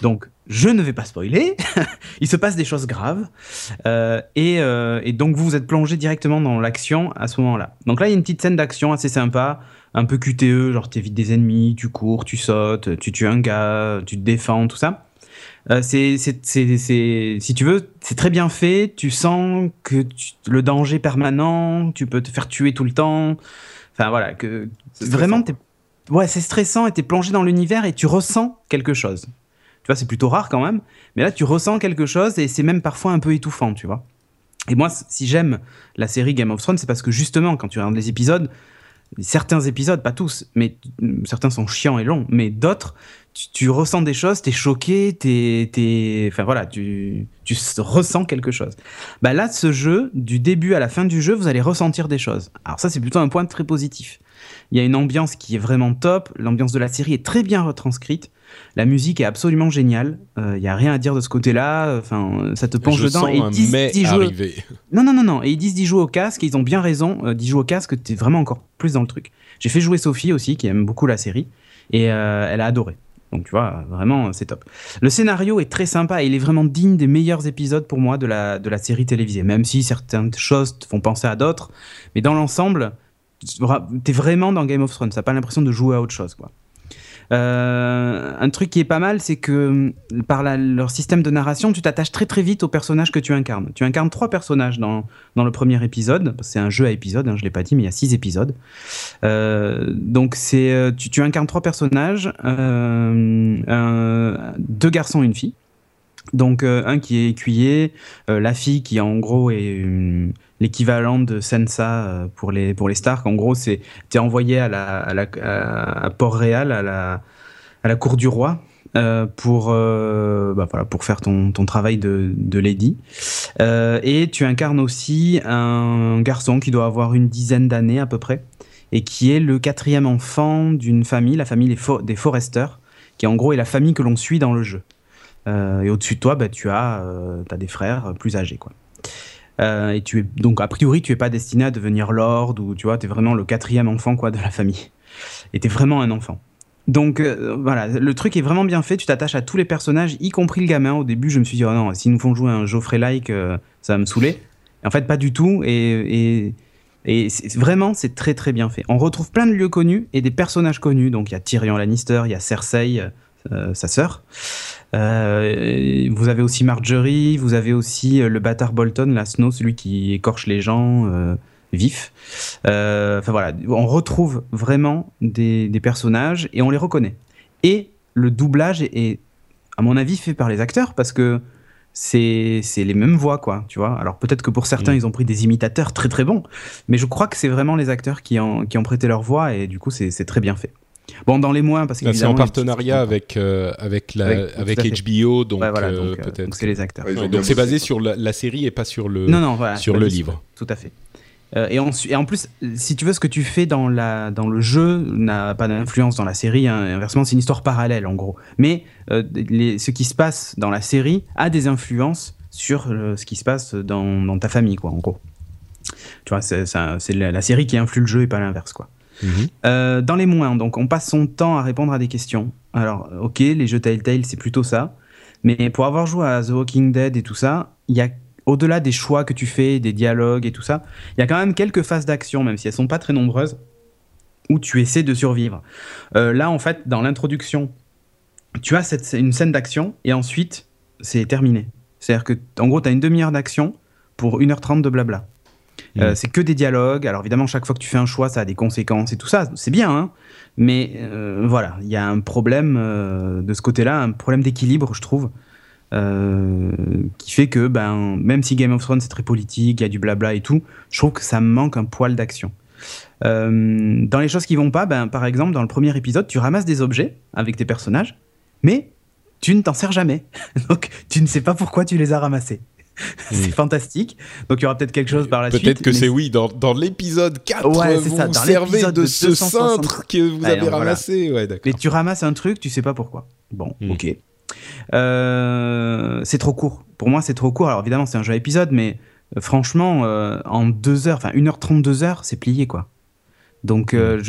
Donc, je ne vais pas spoiler. *laughs* Il se passe des choses graves. Euh, et, euh, et donc, vous vous êtes plongé directement dans l'action à ce moment-là. Donc là, il y a une petite scène d'action assez sympa, un peu QTE, genre t'évites des ennemis, tu cours, tu sautes, tu tues un gars, tu te défends, tout ça. Euh, c'est, c'est, c'est, c'est- si tu veux, c'est très bien fait. Tu sens que tu- le danger est permanent, tu peux te faire tuer tout le temps. Enfin voilà, que vraiment, t'es, ouais, c'est stressant et t'es plongé dans l'univers et tu ressens quelque chose. Tu vois, c'est plutôt rare quand même, mais là tu ressens quelque chose et c'est même parfois un peu étouffant, tu vois. Et moi, si j'aime la série Game of Thrones, c'est parce que justement, quand tu regardes les épisodes, certains épisodes, pas tous, mais certains sont chiants et longs, mais d'autres, tu, ressens des choses, t'es choqué, t'es, t'es- enfin voilà, tu, tu ressens quelque chose. Bah là, ce jeu, du début à la fin du jeu, vous allez ressentir des choses. Alors ça, c'est plutôt un point très positif. Il y a une ambiance qui est vraiment top, l'ambiance de la série est très bien retranscrite, la musique est absolument géniale, Euh, il y a rien à dire de ce côté-là, enfin, ça te plonge je dedans sens et un ils disent mais d'y jouer- non, non, non, non. Et ils disent d'y jouer au casque, et ils ont bien raison euh, d'y jouer au casque, t'es vraiment encore plus dans le truc. J'ai fait jouer Sophie aussi, qui aime beaucoup la série, et euh, elle a adoré. Donc tu vois, vraiment, c'est top. Le scénario est très sympa, et il est vraiment digne des meilleurs épisodes pour moi de la, de la série télévisée, même si certaines choses te font penser à d'autres. Mais dans l'ensemble, t'es vraiment dans Game of Thrones, t'as pas l'impression de jouer à autre chose, quoi. Euh, un truc qui est pas mal, c'est que euh, par leur système de narration, tu t'attaches très très vite aux personnages que tu incarnes. Tu incarnes trois personnages dans, le premier épisode. C'est un jeu à épisodes, hein, je l'ai pas dit, mais il y a six épisodes. Euh, donc tu, incarnes trois personnages, deux garçons et une fille. Donc un qui est écuyer, la fille qui en gros est l'équivalent de Sensa euh, pour les pour les Stark. En gros, c'est t'es envoyé à la à, Port-Réal à la à la cour du roi euh, pour euh, bah, voilà pour faire ton, ton travail de, de lady. Et tu incarnes aussi un garçon qui doit avoir une dizaine d'années à peu près et qui est le quatrième enfant d'une famille, la famille des, For- des Forrester, qui en gros est la famille que l'on suit dans le jeu. Et au-dessus de toi, bah, tu as, t'as des frères plus âgés. Quoi. Euh, et tu es, donc, a priori, tu es pas destiné à devenir lord ou tu vois, tu es vraiment le quatrième enfant quoi, de la famille. Et tu es vraiment un enfant. Donc euh, voilà, le truc est vraiment bien fait. Tu t'attaches à tous les personnages, y compris le gamin. Au début, je me suis dit, oh non, s'ils nous font jouer un Geoffrey-like, euh, ça va me saouler. En fait, pas du tout. Et, et, et vraiment, c'est très très bien fait. On retrouve plein de lieux connus et des personnages connus. Donc il y a Tyrion Lannister, il y a Cersei, sa sœur. Euh, vous avez aussi Marjorie, vous avez aussi euh, le bâtard Bolton, la Snow, celui qui écorche les gens euh, vifs. Enfin voilà, on retrouve vraiment des, des personnages et on les reconnaît. Et le doublage est, est, à mon avis, fait par les acteurs parce que c'est les mêmes voix, quoi, tu vois. Alors peut-être que pour certains, Mm. ils ont pris des imitateurs très très bons, mais je crois que c'est vraiment les acteurs qui, en, qui ont prêté leur voix et du coup, c'est très bien fait. Bon, dans les moins, parce Là, C'est en partenariat avec, euh, avec, la, Avec- avec. HBO, donc Ouais, voilà, euh, donc, euh, peut-être. donc c'est les acteurs. Ouais, donc c'est basé sur la, la série et pas sur le, Non, non, voilà. sur le livre. Tout à fait. Euh, et, en, et en plus, si tu veux, ce que tu fais dans, la, dans le jeu n'a pas d'influence dans la série. hein. Inversement, c'est une histoire parallèle, en gros. Mais euh, les- ce qui se passe dans la série a des influences sur euh, ce qui se passe dans, dans ta famille, quoi, en gros. Tu vois, c'est la, la série qui influe le jeu et pas l'inverse, quoi. Mhm. Euh, dans les moins, donc on passe son temps à répondre à des questions. Alors, ok, les jeux Telltale, c'est plutôt ça. Mais pour avoir joué à The Walking Dead et tout ça, il y a, au-delà des choix que tu fais, des dialogues et tout ça, il y a quand même quelques phases d'action, même si elles sont pas très nombreuses, où tu essaies de survivre. Euh, là, en fait, dans l'introduction, tu as cette, une scène d'action et ensuite, c'est terminé. C'est-à-dire que, en gros, tu as une demi-heure d'action pour 1h30 de blabla. Euh, Mm. c'est que des dialogues. Alors évidemment, chaque fois que tu fais un choix, ça a des conséquences et tout ça. C'est bien, hein mais euh, voilà, il y a un problème euh, de ce côté-là, un problème d'équilibre, je trouve, qui fait que ben, même si Game of Thrones c'est très politique, il y a du blabla et tout, je trouve que ça me manque un poil d'action. Dans les choses qui vont pas, ben, par exemple, dans le premier épisode, tu ramasses des objets avec tes personnages, mais tu ne t'en sers jamais. *laughs* Donc, tu ne sais pas pourquoi tu les as ramassés. *laughs* c'est fantastique. Donc il y aura peut-être quelque chose par la suite. Peut-être que c'est oui, dans, dans l'épisode 4, ouais, vous ça. Dans servez de, de ce cintre que vous avez ramassé. Ouais, Mais tu ramasses un truc, tu sais pas pourquoi. Bon, hmm. ok. Euh, c'est trop court. Pour moi, c'est trop court. Alors évidemment, c'est un jeu à épisode, mais euh, franchement, euh, en deux heures, enfin 1h30, 2 heures, c'est plié quoi. Donc hmm.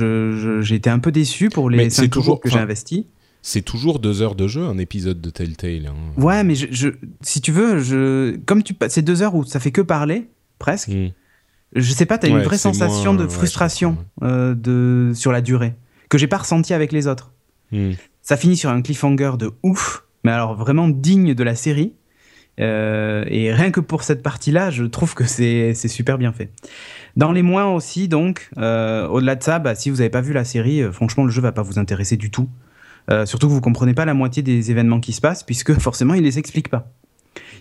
j'ai été un peu déçu pour les 5 toujours que j'ai investi c'est toujours deux heures de jeu, un épisode de Telltale. Hein. Ouais, mais je, si tu veux, je, comme tu, c'est deux heures où ça fait que parler, presque. Hmm. Je sais pas, tu as une vraie sensation de frustration euh, de, sur la durée, que j'ai pas ressenti avec les autres. Hmm. Ça finit sur un cliffhanger de ouf, mais alors vraiment digne de la série. Euh, et rien que pour cette partie-là, je trouve que c'est super bien fait. Dans les moins aussi, donc, euh, au-delà de ça, bah, si vous n'avez pas vu la série, franchement, le jeu va pas vous intéresser du tout. Euh, surtout que vous comprenez pas la moitié des événements qui se passent, puisque *laughs* forcément, ils les expliquent pas.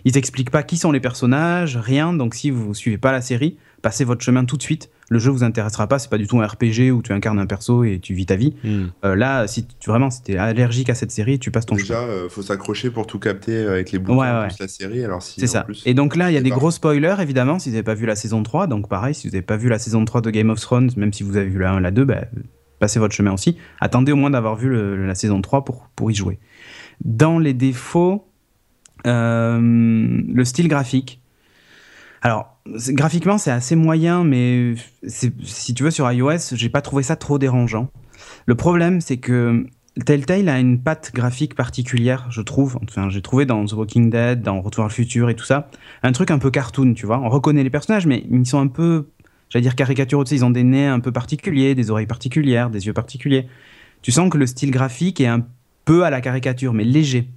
Ils expliquent pas qui sont les personnages, rien. Donc, si vous suivez pas la série, passez votre chemin tout de suite. Le jeu vous intéressera pas. C'est pas du tout un RPG où tu incarnes un perso et tu vis ta vie. Hmm. Euh, là, si tu vraiment si es allergique à cette série, tu passes ton Déjà, chemin. Euh, faut s'accrocher pour tout capter avec les boutons ouais, plus la série. Alors si c'est ça. et donc là, il y a des gros spoilers évidemment si vous n'avez pas vu la saison 3. Donc pareil, si vous n'avez pas vu la saison 3 de Game of Thrones, même si vous avez vu la 1, la 2, bah, passez votre chemin aussi. Attendez au moins d'avoir vu la saison 3 pour, pour y jouer. Dans les défauts, euh, le style graphique. Alors, graphiquement, c'est assez moyen, mais si tu veux, sur iOS, j'ai pas trouvé ça trop dérangeant. Le problème, c'est que Telltale a une patte graphique particulière, je trouve. Enfin, j'ai trouvé dans The Walking Dead, dans Retour vers le futur et tout ça, un truc un peu cartoon, tu vois. On reconnaît les personnages, mais ils sont un peu j'allais dire caricature, tu sais, ils ont des nez un peu particuliers, des oreilles particulières, des yeux particuliers. Tu sens que le style graphique est un peu à la caricature, mais léger.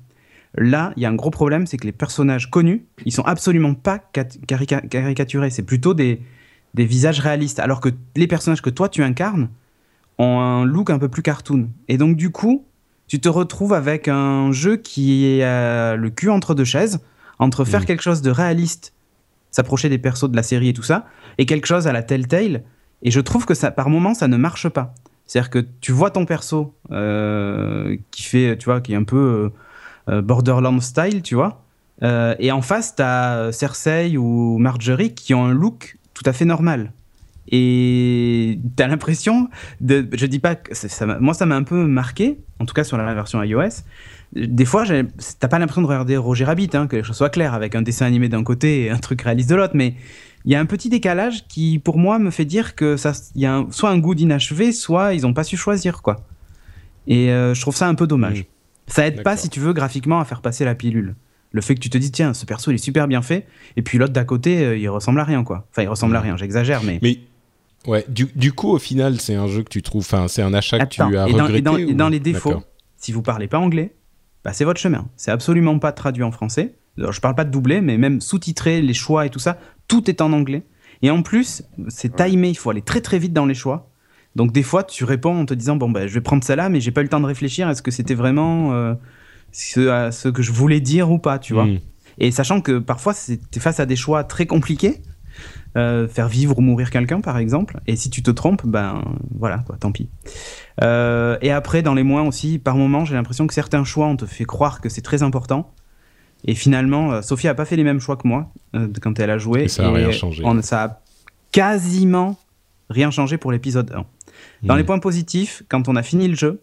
Là, il y a un gros problème, c'est que les personnages connus, ils sont absolument pas caricaturés. C'est plutôt des, des visages réalistes. Alors que les personnages que toi tu incarnes ont un look un peu plus cartoon. Et donc, du coup, tu te retrouves avec un jeu qui est le cul entre deux chaises, entre faire mmh. quelque chose de réaliste s'approcher des persos de la série et tout ça, et quelque chose à la Telltale. Et je trouve que ça, par moment, ça ne marche pas. C'est-à-dire que tu vois ton perso euh, qui fait, tu vois, qui est un peu euh, euh, Borderland style, tu vois, et en face, tu as Cersei ou Marjorie qui ont un look tout à fait normal. Et tu as l'impression de. Je dis pas que. Ça, moi, ça m'a un peu marqué, en tout cas sur la version iOS, des fois, t'as pas l'impression de regarder Roger Rabbit, hein, que les choses soient claires, avec un dessin animé d'un côté et un truc réaliste de l'autre, mais il y a un petit décalage qui, pour moi, me fait dire que ça, y a soit un goût d'inachevé, soit ils ont pas su choisir, quoi. Et euh, je trouve ça un peu dommage. Ça aide pas, si tu veux, graphiquement, à faire passer la pilule. Le fait que tu te dis, tiens, ce perso, il est super bien fait, et puis l'autre d'à côté, euh, il ressemble à rien, quoi. Enfin, il ressemble à rien, j'exagère, mais. Mais ouais, du, coup, au final, c'est un jeu que tu trouves, enfin, c'est un achat que tu as regretté. Et dans, et dans les défauts, si vous parlez pas anglais, bah, c'est votre chemin. C'est absolument pas traduit en français. Alors, je parle pas de doublé, mais même sous-titré, les choix et tout ça, tout est en anglais. Et en plus, c'est timé, il faut aller très très vite dans les choix. Donc des fois, tu réponds en te disant bon bah je vais prendre celle-là, mais j'ai pas eu le temps de réfléchir. Est-ce que c'était vraiment euh, ce, ce, que je voulais dire ou pas, tu vois hmm. Et sachant que parfois, es face à des choix très compliqués, euh, faire vivre ou mourir quelqu'un par exemple. Et si tu te trompes, ben voilà, quoi, tant pis. Euh, et après, dans les mois aussi, par moment, j'ai l'impression que certains choix, on te fait croire que c'est très important. Et finalement, euh, Sophie a pas fait les mêmes choix que moi quand elle a joué. Et ça a rien changé. ça a quasiment rien changé pour l'épisode 1. Dans les hmm. points positifs, quand on a fini le jeu,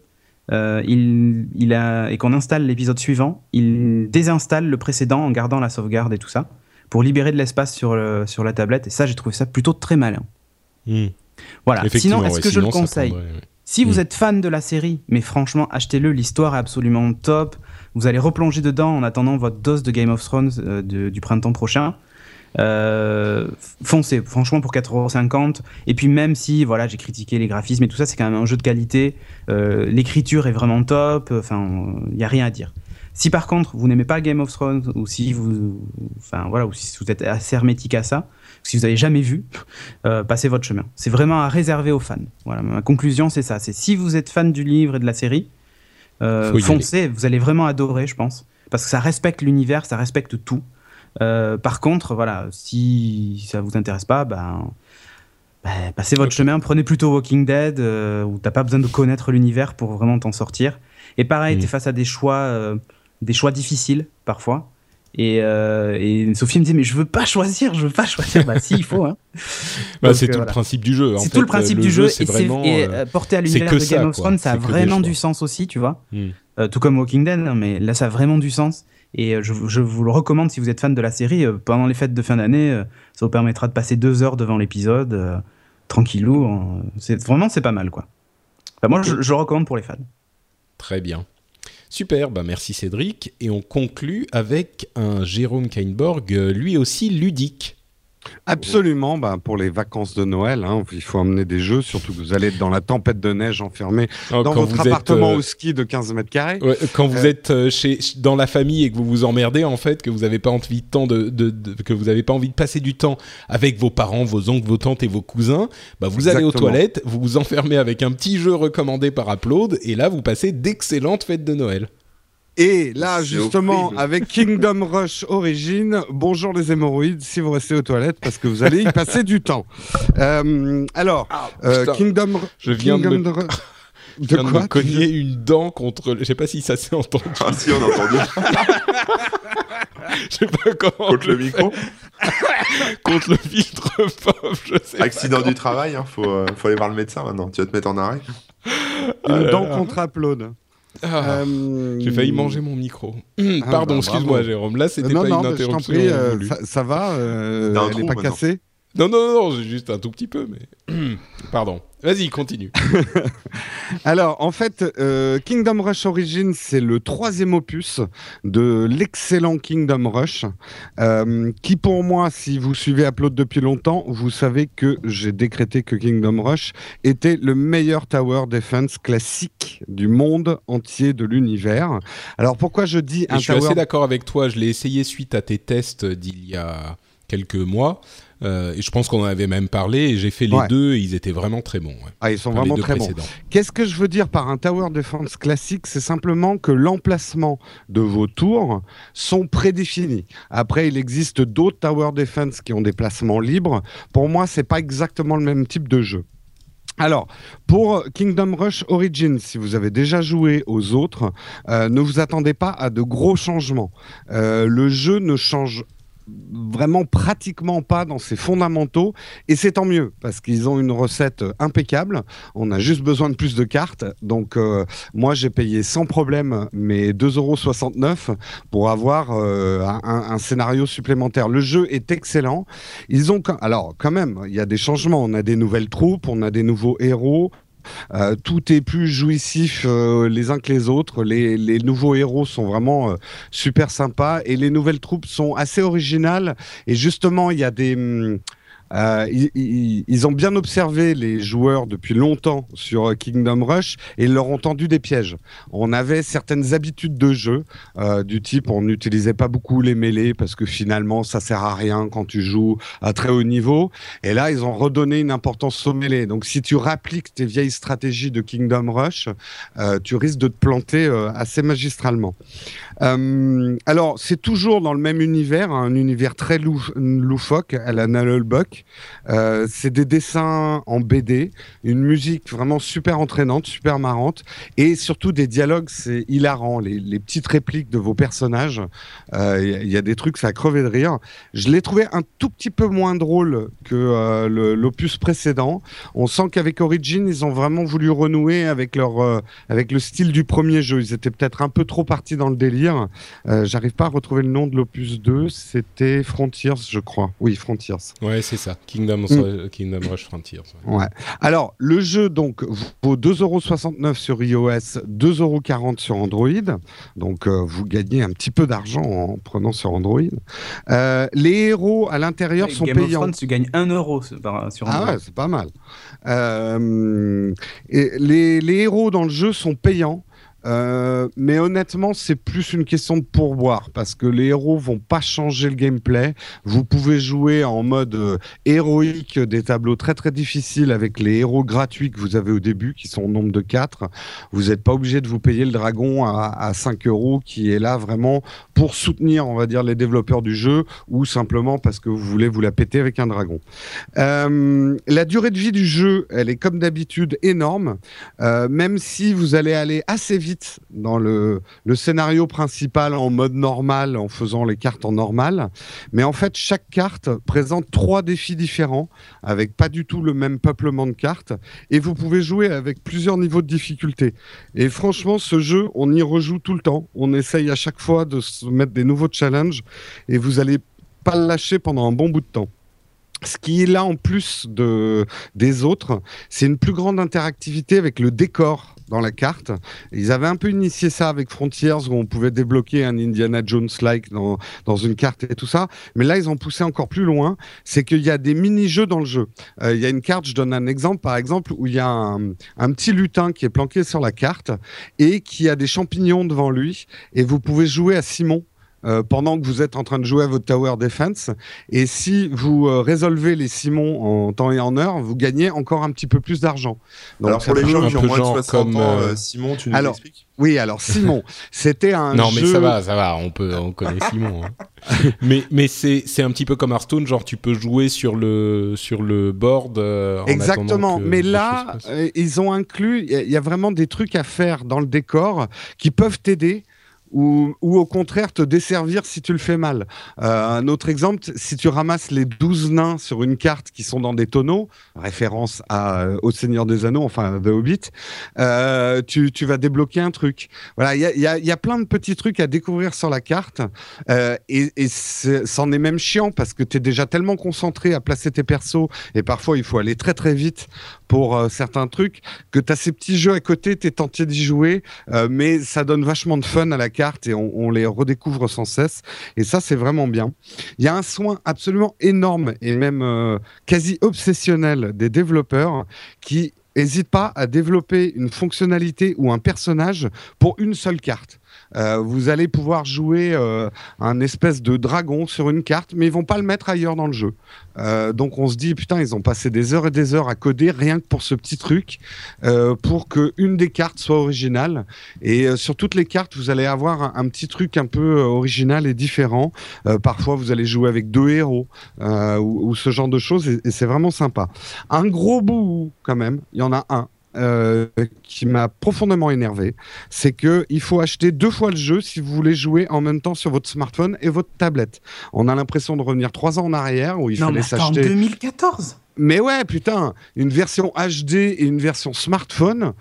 il, il, a, et qu'on installe l'épisode suivant, il désinstalle le précédent en gardant la sauvegarde et tout ça pour libérer de l'espace sur, sur la tablette. Et ça, j'ai trouvé ça plutôt très malin. Hmm. Voilà. Sinon, est-ce que je le conseille Si vous hmm. êtes fan de la série, mais franchement, achetez-le. L'histoire est absolument top. Vous allez replonger dedans en attendant votre dose de Game of Thrones euh, du printemps prochain. Euh, foncez, franchement, pour 4,50€. Et puis, même si voilà, j'ai critiqué les graphismes et tout ça, c'est quand même un jeu de qualité. Euh, l'écriture est vraiment top. Enfin, il n'y a rien à dire. Si par contre vous n'aimez pas Game of Thrones ou si vous, enfin voilà, ou si vous êtes assez hermétique à ça, si vous n'avez jamais vu, euh, passez votre chemin. C'est vraiment à réserver aux fans. Voilà, ma conclusion c'est ça. C'est si vous êtes fan du livre et de la série, euh, foncez, vous allez vraiment adorer, je pense, parce que ça respecte l'univers, ça respecte tout. Euh, par contre, voilà, si ça vous intéresse pas, ben bah, passez votre chemin, prenez plutôt Walking Dead, euh, où t'as pas besoin de connaître l'univers pour vraiment t'en sortir. Et pareil, Mm. t'es face à des choix, euh, des choix difficiles parfois. Et, euh, et Sophie me dit mais je veux pas choisir, je veux pas choisir. bah si, il faut. Hein. *laughs* Bah, Donc, c'est euh, tout voilà. le principe du jeu. C'est tout le principe du jeu, c'est et, c'est- vraiment. et, euh, euh, porté à l'univers de ça, Game of. Thrones, ça a vraiment du sens aussi, tu vois. hmm. Euh, tout comme Walking Dead, hein, mais là ça a vraiment du sens. Et euh, je, je vous le recommande si vous êtes fan de la série. euh, pendant les fêtes de fin d'année, euh, ça vous permettra de passer deux heures devant l'épisode, euh, tranquillou. C'est vraiment c'est pas mal quoi. Enfin, moi je, je le recommande pour les fans. Très bien. Super, bah merci Cédric. Et on conclut avec un Jérôme Kainborg, euh, lui aussi ludique. Absolument, bah, pour les vacances de Noël, hein, il faut emmener des jeux, surtout que vous allez être dans la tempête de neige enfermé Oh, dans votre êtes, appartement euh, au ski de 15 mètres carrés. ouais, quand vous Euh, êtes euh, chez, dans la famille et que vous vous emmerdez en fait, que vous n'avez pas envie de temps de, de- de- que vous avez pas envie de passer du temps avec vos parents, vos oncles, vos tantes et vos cousins, bah vous allez aux toilettes, vous vous enfermez avec un petit jeu recommandé par Upload et là vous passez d'excellentes fêtes de Noël. Et là, justement, horrible. avec Kingdom Rush Origin, bonjour les hémorroïdes, si vous restez aux toilettes, parce que vous allez y passer du temps. Euh, alors, euh, putain. Kingdom, Je viens de me- *laughs* Je de viens de me cogner une dent contre. le- Je sais pas si ça s'est entendu. Ah si, on a entendu. *laughs* Je sais pas comment. Contre le micro. *laughs* Contre le filtre pop. Je sais. pas Accident du travail, hein, faut, euh, faut aller voir le médecin maintenant. Tu vas te mettre en arrêt. Une Ah là dent là. contre upload. Ah, Euh, J'ai failli manger mon micro. *clears throat* Ah, Pardon, bah, excuse-moi. Jérôme. Là, c'était non, pas non, une mais je t'en interruption. prie, euh, voulue. ça, ça va euh, Elle n'est pas maintenant. cassée Non, non, non, j'ai juste un tout petit peu, mais. *clears throat* Pardon. Vas-y, continue. *laughs* Alors, en fait, euh, Kingdom Rush Origins, c'est le troisième opus de l'excellent Kingdom Rush, euh, qui pour moi, si vous suivez Upload depuis longtemps, vous savez que j'ai décrété que Kingdom Rush était le meilleur tower defense classique du monde entier de l'univers. Alors, pourquoi je dis un je suis tower assez d'accord avec toi. Je l'ai essayé suite à tes tests d'il y a quelques mois. Euh, et je pense qu'on en avait même parlé. Et j'ai fait les Ouais. deux. Et ils étaient vraiment très bons. ouais. Ah, ils sont Enfin, vraiment très bons. Qu'est-ce que je veux dire par un tower defense classique C'est simplement que l'emplacement de vos tours sont prédéfinis. Après, il existe d'autres tower defense qui ont des placements libres. Pour moi, c'est pas exactement le même type de jeu. Alors, pour Kingdom Rush Origins, si vous avez déjà joué aux autres, euh, ne vous attendez pas à de gros changements. Euh, le jeu ne change vraiment pratiquement pas dans ses fondamentaux. Et c'est tant mieux parce qu'ils ont une recette impeccable. On a juste besoin de plus de cartes. Donc euh, moi j'ai payé sans problème mes 2,69€ pour avoir euh, un, un scénario supplémentaire. Le jeu est excellent. Ils ont alors quand même il y a des changements. On a des nouvelles troupes on a des nouveaux héros euh, tout est plus jouissif euh, les uns que les autres. Les, les nouveaux héros sont vraiment euh, super sympas et les nouvelles troupes sont assez originales. Et justement, il y a des. hum, euh, ils, ont bien observé les joueurs depuis longtemps sur euh, Kingdom Rush et ils leur ont tendu des pièges. On avait certaines habitudes de jeu euh, du type on n'utilisait pas beaucoup les mêlées parce que finalement ça sert à rien quand tu joues à très haut niveau. Et là ils ont redonné une importance aux mêlées. Donc si tu rappliques tes vieilles stratégies de Kingdom Rush, tu risques de te planter assez magistralement. Alors c'est toujours dans le même univers, hein, un univers très lou- loufoque à la Nullbuck. Euh, c'est des dessins en BD, une musique vraiment super entraînante, super marrante, et surtout des dialogues, c'est hilarant. Les, petites répliques de vos personnages, euh, il y, a- il y a des trucs, ça a crevé de rire. Je l'ai trouvé un tout petit peu moins drôle que euh, l'opus précédent. On sent qu'avec Origin, ils ont vraiment voulu renouer avec leur, euh, avec le style du premier jeu. Ils étaient peut-être un peu trop partis dans le délire. Euh, J'arrive pas à retrouver le nom de l'opus 2. C'était Frontiers, je crois. Oui, Frontiers. Ouais, c'est ça. Kingdom, Mm. Kingdom Rush Frontiers. ouais. Ouais. Alors, le jeu, donc, vaut 2,69€ sur iOS, 2,40€ sur Android. Donc, euh, vous gagnez un petit peu d'argent en prenant sur Android. Euh, les héros à l'intérieur sont Game of payants. Thrones, tu gagnes 1 euro sur- par- sur Ah Android. ouais, c'est pas mal. Euh, et les, les héros dans le jeu sont payants. Euh, mais honnêtement, c'est plus une question de pourboire parce que les héros vont pas changer le gameplay. Vous pouvez jouer en mode euh, héroïque des tableaux très très difficiles avec les héros gratuits que vous avez au début, qui sont au nombre de 4. Vous n'êtes pas obligé de vous payer le dragon à, à 5 euros qui est là vraiment pour soutenir, on va dire, les développeurs du jeu ou simplement parce que vous voulez vous la péter avec un dragon. Euh, la durée de vie du jeu, elle est comme d'habitude énorme, euh, même si vous allez aller assez vite dans le, scénario principal en mode normal, en faisant les cartes en normal. Mais en fait, chaque carte présente trois défis différents, avec pas du tout le même peuplement de cartes. Et vous pouvez jouer avec plusieurs niveaux de difficulté. Et franchement, ce jeu, on y rejoue tout le temps. On essaye à chaque fois de se mettre des nouveaux challenges. Et vous allez pas le lâcher pendant un bon bout de temps. Ce qui est là en plus de, des autres, c'est une plus grande interactivité avec le décor dans la carte. Ils avaient un peu initié ça avec Frontiers, où on pouvait débloquer un Indiana Jones-like dans, dans une carte et tout ça. Mais là, ils ont poussé encore plus loin. C'est qu'il y a des mini-jeux dans le jeu. Euh, il y a une carte, je donne un exemple, par exemple, où il y a un, un petit lutin qui est planqué sur la carte et qui a des champignons devant lui. Et vous pouvez jouer à Simon euh, pendant que vous êtes en train de jouer à votre Tower Defense. Et si vous euh, résolvez les Simons en temps et en heure, vous gagnez encore un petit peu plus d'argent. Alors pour les gens qui ont moins de 60 ans, euh, Simon, tu nous alors, expliques? Oui, alors Simon, *laughs* c'était un non, jeu... mais ça va, ça va, on, peut, on connaît Simon. Hein. *laughs* mais mais c'est, c'est un petit peu comme Hearthstone, genre tu peux jouer sur le, sur le board. Euh, en Exactement, que mais là, euh, ils ont inclus, il y, a- il y a vraiment des trucs à faire dans le décor qui peuvent t'aider. Ou, ou au contraire te desservir si tu le fais mal. Euh, un autre exemple, si tu ramasses les 12 nains sur une carte qui sont dans des tonneaux, référence euh, au Seigneur des Anneaux, enfin The Hobbit, euh, tu, vas débloquer un truc. Voilà, il y a, plein de petits trucs à découvrir sur la carte. Et c'en est même chiant parce que tu es déjà tellement concentré à placer tes persos et parfois il faut aller très très vite pour euh, certains trucs que tu as ces petits jeux à côté, tu es tenté d'y jouer, euh, mais ça donne vachement de fun à la carte et on, les redécouvre sans cesse. Et ça, c'est vraiment bien. Il y a un soin absolument énorme et même euh, quasi obsessionnel des développeurs qui n'hésitent pas à développer une fonctionnalité ou un personnage pour une seule carte. Euh, vous allez pouvoir jouer euh, un espèce de dragon sur une carte, mais ils vont pas le mettre ailleurs dans le jeu. Euh, donc on se dit putain, ils ont passé des heures et des heures à coder rien que pour ce petit truc, pour que une des cartes soit originale. Et sur toutes les cartes, vous allez avoir un, petit truc un peu original et différent. Parfois, vous allez jouer avec deux héros ou, ce genre de choses, et c'est vraiment sympa. Un gros bout quand même, il y en a un. Euh, qui m'a profondément énervé, c'est que il faut acheter deux fois le jeu si vous voulez jouer en même temps sur votre smartphone et votre tablette. On a l'impression de revenir trois ans en arrière où il non, mais fallait s'acheter. 2014 Mais ouais, putain, une version HD et une version smartphone.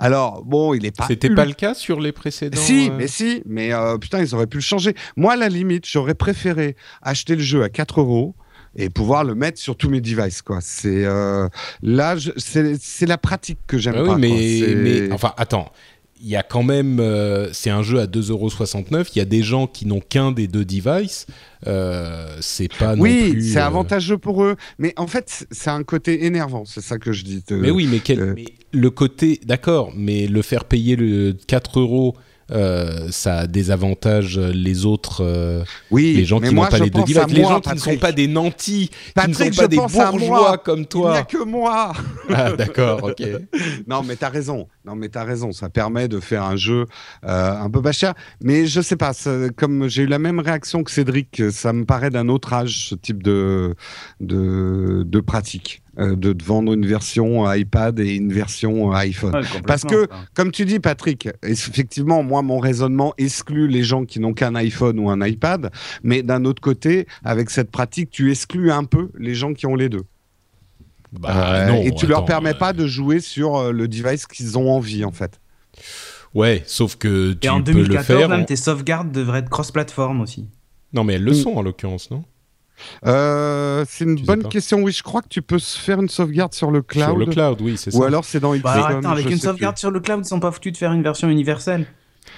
Alors, bon, il est pas. C'était pas le cas sur les précédents Si, euh, mais si, mais euh, putain, ils auraient pu le changer. Moi, à la limite, j'aurais préféré acheter le jeu à 4 euros et pouvoir le mettre sur tous mes devices, quoi. C'est euh, là, c'est la pratique que j'aime Ah oui, pas. mais, enfin, attends. Il y a quand même, euh, c'est un jeu à 2,69€. Il y a des gens qui n'ont qu'un des deux devices. Euh, c'est pas non oui, c'est avantageux pour eux, mais en fait, c'est un côté énervant. C'est ça que je dis. Mais oui, mais, quel- mais le côté, d'accord, mais le faire payer le 4 euros, euh, ça désavantage les autres, euh, oui, les gens qui n'ont pas les deux devices, les moi, gens qui ne sont pas des nantis, Patrick, qui ne sont pas des bourgeois comme Il n'y a toi. que moi. Ah, d'accord, ok. *laughs* non, mais t'as raison. Non, mais t'as raison. Ça permet de faire un jeu euh, un peu pas cher. Mais je sais pas. Comme j'ai eu la même réaction que Cédric, ça me paraît d'un autre âge ce type de de, de pratique. Euh, de te vendre une version iPad et une version iPhone. Ouais, complètement, Parce que, ça. comme tu dis, Patrick, effectivement, moi, mon raisonnement exclut les gens qui n'ont qu'un iPhone ou un iPad, mais d'un autre côté, avec cette pratique, tu exclus un peu les gens qui ont les deux. Bah, Euh, non, et tu leur attends, permets euh, pas de jouer sur euh, le device qu'ils ont envie, en fait. Ouais, sauf que tu Et en peux le 2014, faire. même tes sauvegardes devraient être cross-platform aussi. Non, mais elles le Mm. sont en l'occurrence, non? Euh, c'est une Tu bonne question. Oui, je crois que tu peux se faire une sauvegarde sur le cloud. Sur le cloud, oui, c'est ça. Ou alors c'est dans Bah, XCOM. alors, attends, avec une sauvegarde sur le cloud, ils sont pas foutus de faire une version universelle.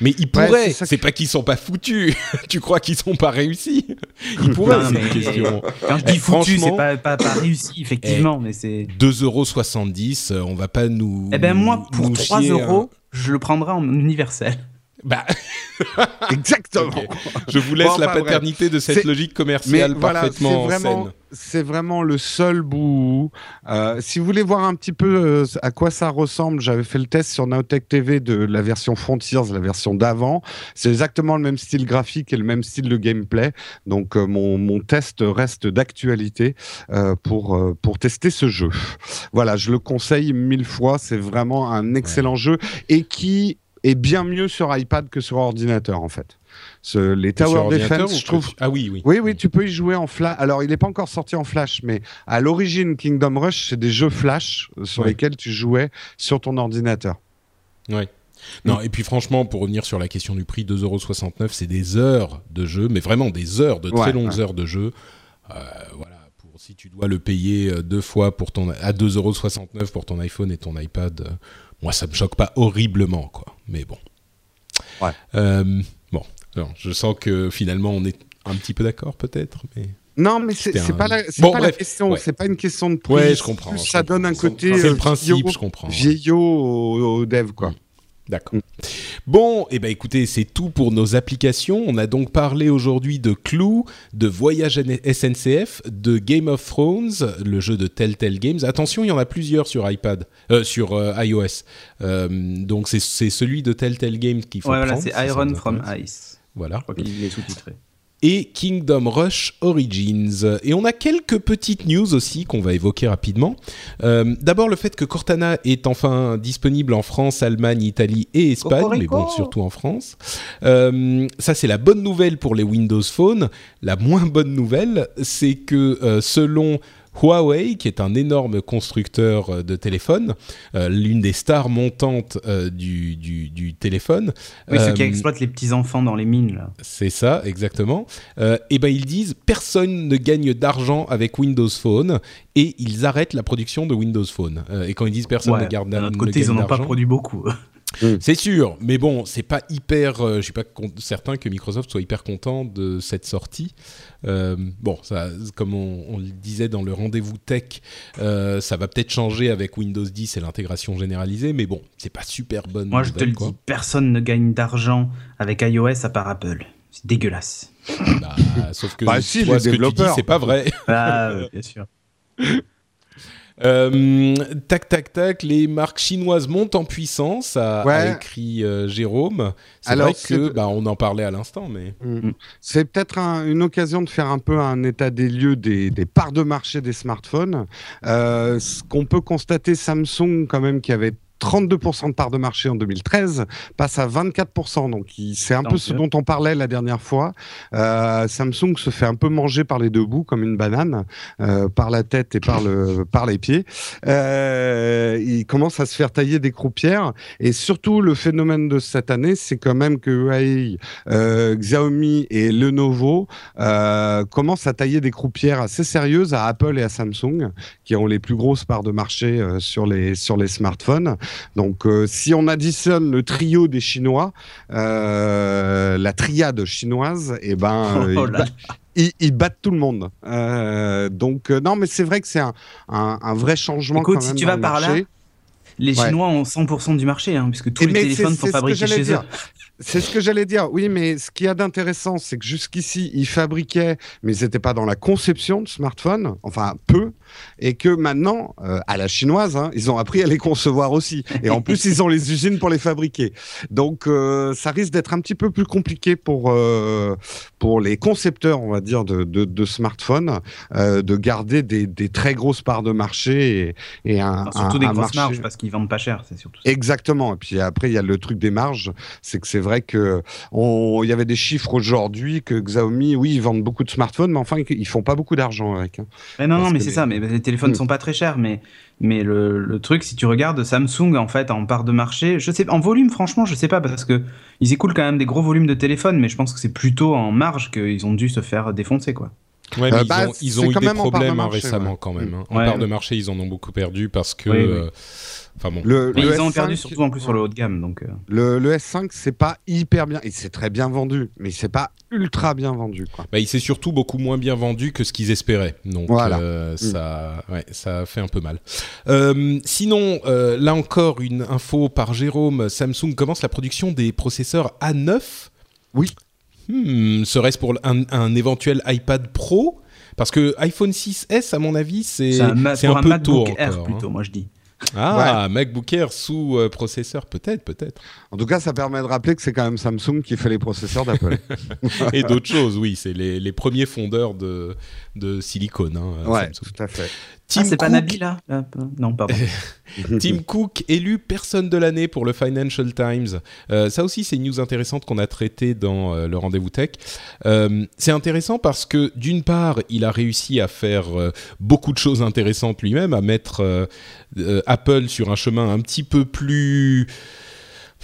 Mais ils Ouais, pourraient. c'est ça c'est que- pas qu'ils sont pas foutus. *laughs* tu crois qu'ils sont pas réussis? *laughs* Ils pourraient, Non, c'est mais- une question. Quand je Eh, dis foutu, franchement- c'est pas, pas, pas réussi, effectivement, mais c'est. 2,70€, euh, on va pas nous. Eh ben moi, pour nous 3 chier, euros, je le prendrai en universel. Bah, *laughs* Exactement. Je vous laisse Bon, la bref. paternité de cette logique commerciale Mais voilà, parfaitement vraiment, saine. c'est vraiment le seul bout. Euh, si vous voulez voir un petit peu euh, à quoi ça ressemble, j'avais fait le test sur Nowtech TV de la version Frontiers, la version d'avant. C'est exactement le même style graphique et le même style de gameplay. Donc euh, mon, mon test reste d'actualité pour, pour tester ce jeu. Voilà, je le conseille mille fois. C'est vraiment un excellent jeu et qui est bien mieux sur iPad que sur ordinateur en fait. Ce- les Tower Defense, je trouve. Ah oui, oui. Oui, oui, tu peux y jouer en flash. Alors, il n'est pas encore sorti en flash, mais à l'origine, Kingdom Rush, c'est des jeux flash sur Ouais. lesquels tu jouais sur ton ordinateur. Ouais. Non, et puis franchement, pour revenir sur la question du prix, 2,69€, c'est des heures de jeu, mais vraiment des heures, de très Ouais, longues ouais. heures de jeu. Euh, voilà, pour, si tu dois le payer euh, deux fois pour ton, à 2,69€ pour ton iPhone et ton iPad, euh, moi, ça me choque pas horriblement, quoi. Mais bon. Ouais. Euh, bon, alors, je sens que finalement, on est un petit peu d'accord, peut-être, mais... Non, mais c'est un- pas la, c'est Bon, pas la bref, question. ouais. C'est pas une question de prix. Ouais, je comprends. Je Ça comprends. donne un côté C'est euh, le principe, vieillot- je comprends. vieillot au, au dev, quoi. D'accord. Bon, et ben écoutez, c'est tout pour nos applications. On a donc parlé aujourd'hui de Clue, de Voyage SNCF, de Game of Thrones, le jeu de Telltale Games. Attention, il y en a plusieurs sur iPad, euh, sur euh, iOS. Euh, donc c'est celui de Telltale Games qu'il faut Ouais, voilà, c'est Iron from. Ice. Voilà. Je crois qu'il est sous-titré. Et Kingdom Rush Origins. Et on a quelques petites news aussi qu'on va évoquer rapidement. Euh, D'abord le fait que Cortana est enfin disponible en France, Allemagne, Italie et Espagne, Cocorico. mais bon surtout en France. Euh, ça c'est la bonne nouvelle pour les Windows Phone. La moins bonne nouvelle, c'est que euh, selon Huawei, qui est un énorme constructeur euh, de téléphones, euh, l'une des stars montantes euh, du, du, du téléphone. Oui, ceux qui exploitent les petits enfants dans les mines, là. c'est ça, exactement. Et ben ils disent personne ne gagne d'argent avec Windows Phone et ils arrêtent la production de Windows Phone. Et quand ils disent personne ne garde D'un autre côté, ils gagne en ont pas d'argent, produit beaucoup. C'est sûr, mais bon, c'est pas hyper. euh, je suis pas certain que Microsoft soit hyper content de cette sortie. Euh, bon, ça, comme on, on le disait dans le rendez-vous tech, euh, ça va peut-être changer avec Windows 10 et l'intégration généralisée, mais bon, c'est pas super bonne. Moi, je te le quoi. dis, personne ne gagne d'argent avec iOS à part Apple. C'est dégueulasse. Bah, sauf que Bah si, toi, les ce que tu dis, développeurs. c'est pas vrai. Ah, bien sûr. *laughs* Euh, tac, tac, tac, les marques chinoises montent en puissance, a, écrit euh, Jérôme. C'est Alors, vrai que, bah, on en parlait à l'instant, mais C'est peut-être un- une occasion de faire un peu un état des lieux des, des parts de marché des smartphones. Euh, ce qu'on peut constater, Samsung, quand même, qui avait 32% de parts de marché en 2013, passe à 24%. Donc, c'est un Tant peu ce dont on parlait la dernière fois. Euh, Samsung se fait un peu manger par les deux bouts, comme une banane, euh, par la tête et par, le, *laughs* par les pieds. Euh, il commence à se faire tailler des croupières. Et surtout, le phénomène de cette année, c'est quand même que Huawei, euh, Xiaomi et Lenovo euh, commencent à tailler des croupières assez sérieuses à Apple et à Samsung, qui ont les plus grosses parts de marché euh, sur, les, sur les smartphones. Donc, euh, si on additionne le trio des Chinois, euh, la triade chinoise, et ben, *laughs* euh, Oh ils, là ba- ils- ils battent tout le monde. Euh, donc, euh, non, mais c'est vrai que c'est un, un- un vrai changement. Écoute, quand si même tu dans vas le par là, marché. Les Ouais. Chinois ont 100% du marché, hein, puisque tous Et les téléphones sont fabriqués chez eux. C'est ce que j'allais dire. Oui, mais ce qu'il y a d'intéressant, c'est que jusqu'ici, ils fabriquaient, mais ils n'étaient pas dans la conception de smartphones, enfin peu, et que maintenant, euh, à la chinoise, hein, ils ont appris à les concevoir aussi. Et en plus, ils ont les usines pour les fabriquer. Donc, euh, ça risque d'être un petit peu plus compliqué pour, euh, pour les concepteurs, on va dire, de, de, de smartphones, de garder des, des très grosses parts de marché et, et un, Enfin, surtout un- des un grosses marché- marges, parce qu'ils vendent pas cher, c'est surtout ça. Exactement. Et puis après, il y a le truc des marges. C'est que c'est vrai que on- il y avait des chiffres aujourd'hui que Xiaomi, oui, ils vendent beaucoup de smartphones, mais enfin, ils- ils font pas beaucoup d'argent avec. hein. Mais non, non, mais c'est les- ça. Mais les téléphones Mm. sont pas très chers, mais mais le, le truc, si tu regardes Samsung en fait en part de marché, je sais en volume, franchement, je sais pas parce que ils écoulent quand même des gros volumes de téléphones, mais je pense que c'est plutôt en marge qu'ils ont dû se faire défoncer quoi. Ouais, mais Euh, ils bah, ont, ils ont eu quand des de problèmes marché, récemment ouais. quand même. hein. En Ouais, part de marché, ils en ont beaucoup perdu parce que Oui, oui. euh, Enfin bon. Le, ils ont S5, perdu surtout en plus sur le haut de gamme. Donc, euh. Le, le S5, c'est pas hyper bien. Et c'est très bien vendu, mais c'est pas ultra bien vendu. Quoi. Bah, il s'est surtout beaucoup moins bien vendu que ce qu'ils espéraient. Donc Voilà. euh, ça, ouais, ça a fait un peu mal. Euh, sinon, euh, là encore, une info par Jérôme. Samsung commence la production des processeurs A9. Oui. Hmm, Serait-ce pour un, un éventuel iPad Pro? Parce que iPhone 6S, à mon avis, c'est un, un un peu MacBook tôt Air encore, hein. plutôt, moi je dis. Ah, MacBook Air sous euh, processeur, peut-être, peut-être. En tout cas, ça permet de rappeler que c'est quand même Samsung qui fait les processeurs d'Apple. *laughs* Et d'autres choses, oui. C'est les, les premiers fondeurs de, de silicone. hein, ouais, Samsung. tout à fait. Tim ah, c'est pas Cook- Nabil là Là, p- Non, pardon. *laughs* Tim *laughs* Cook élu personne de l'année pour le Financial Times. Euh, ça aussi, c'est une news intéressante qu'on a traitée dans euh, le rendez-vous tech. Euh, c'est intéressant parce que d'une part, il a réussi à faire euh, beaucoup de choses intéressantes lui-même, à mettre euh, euh, Apple sur un chemin un petit peu plus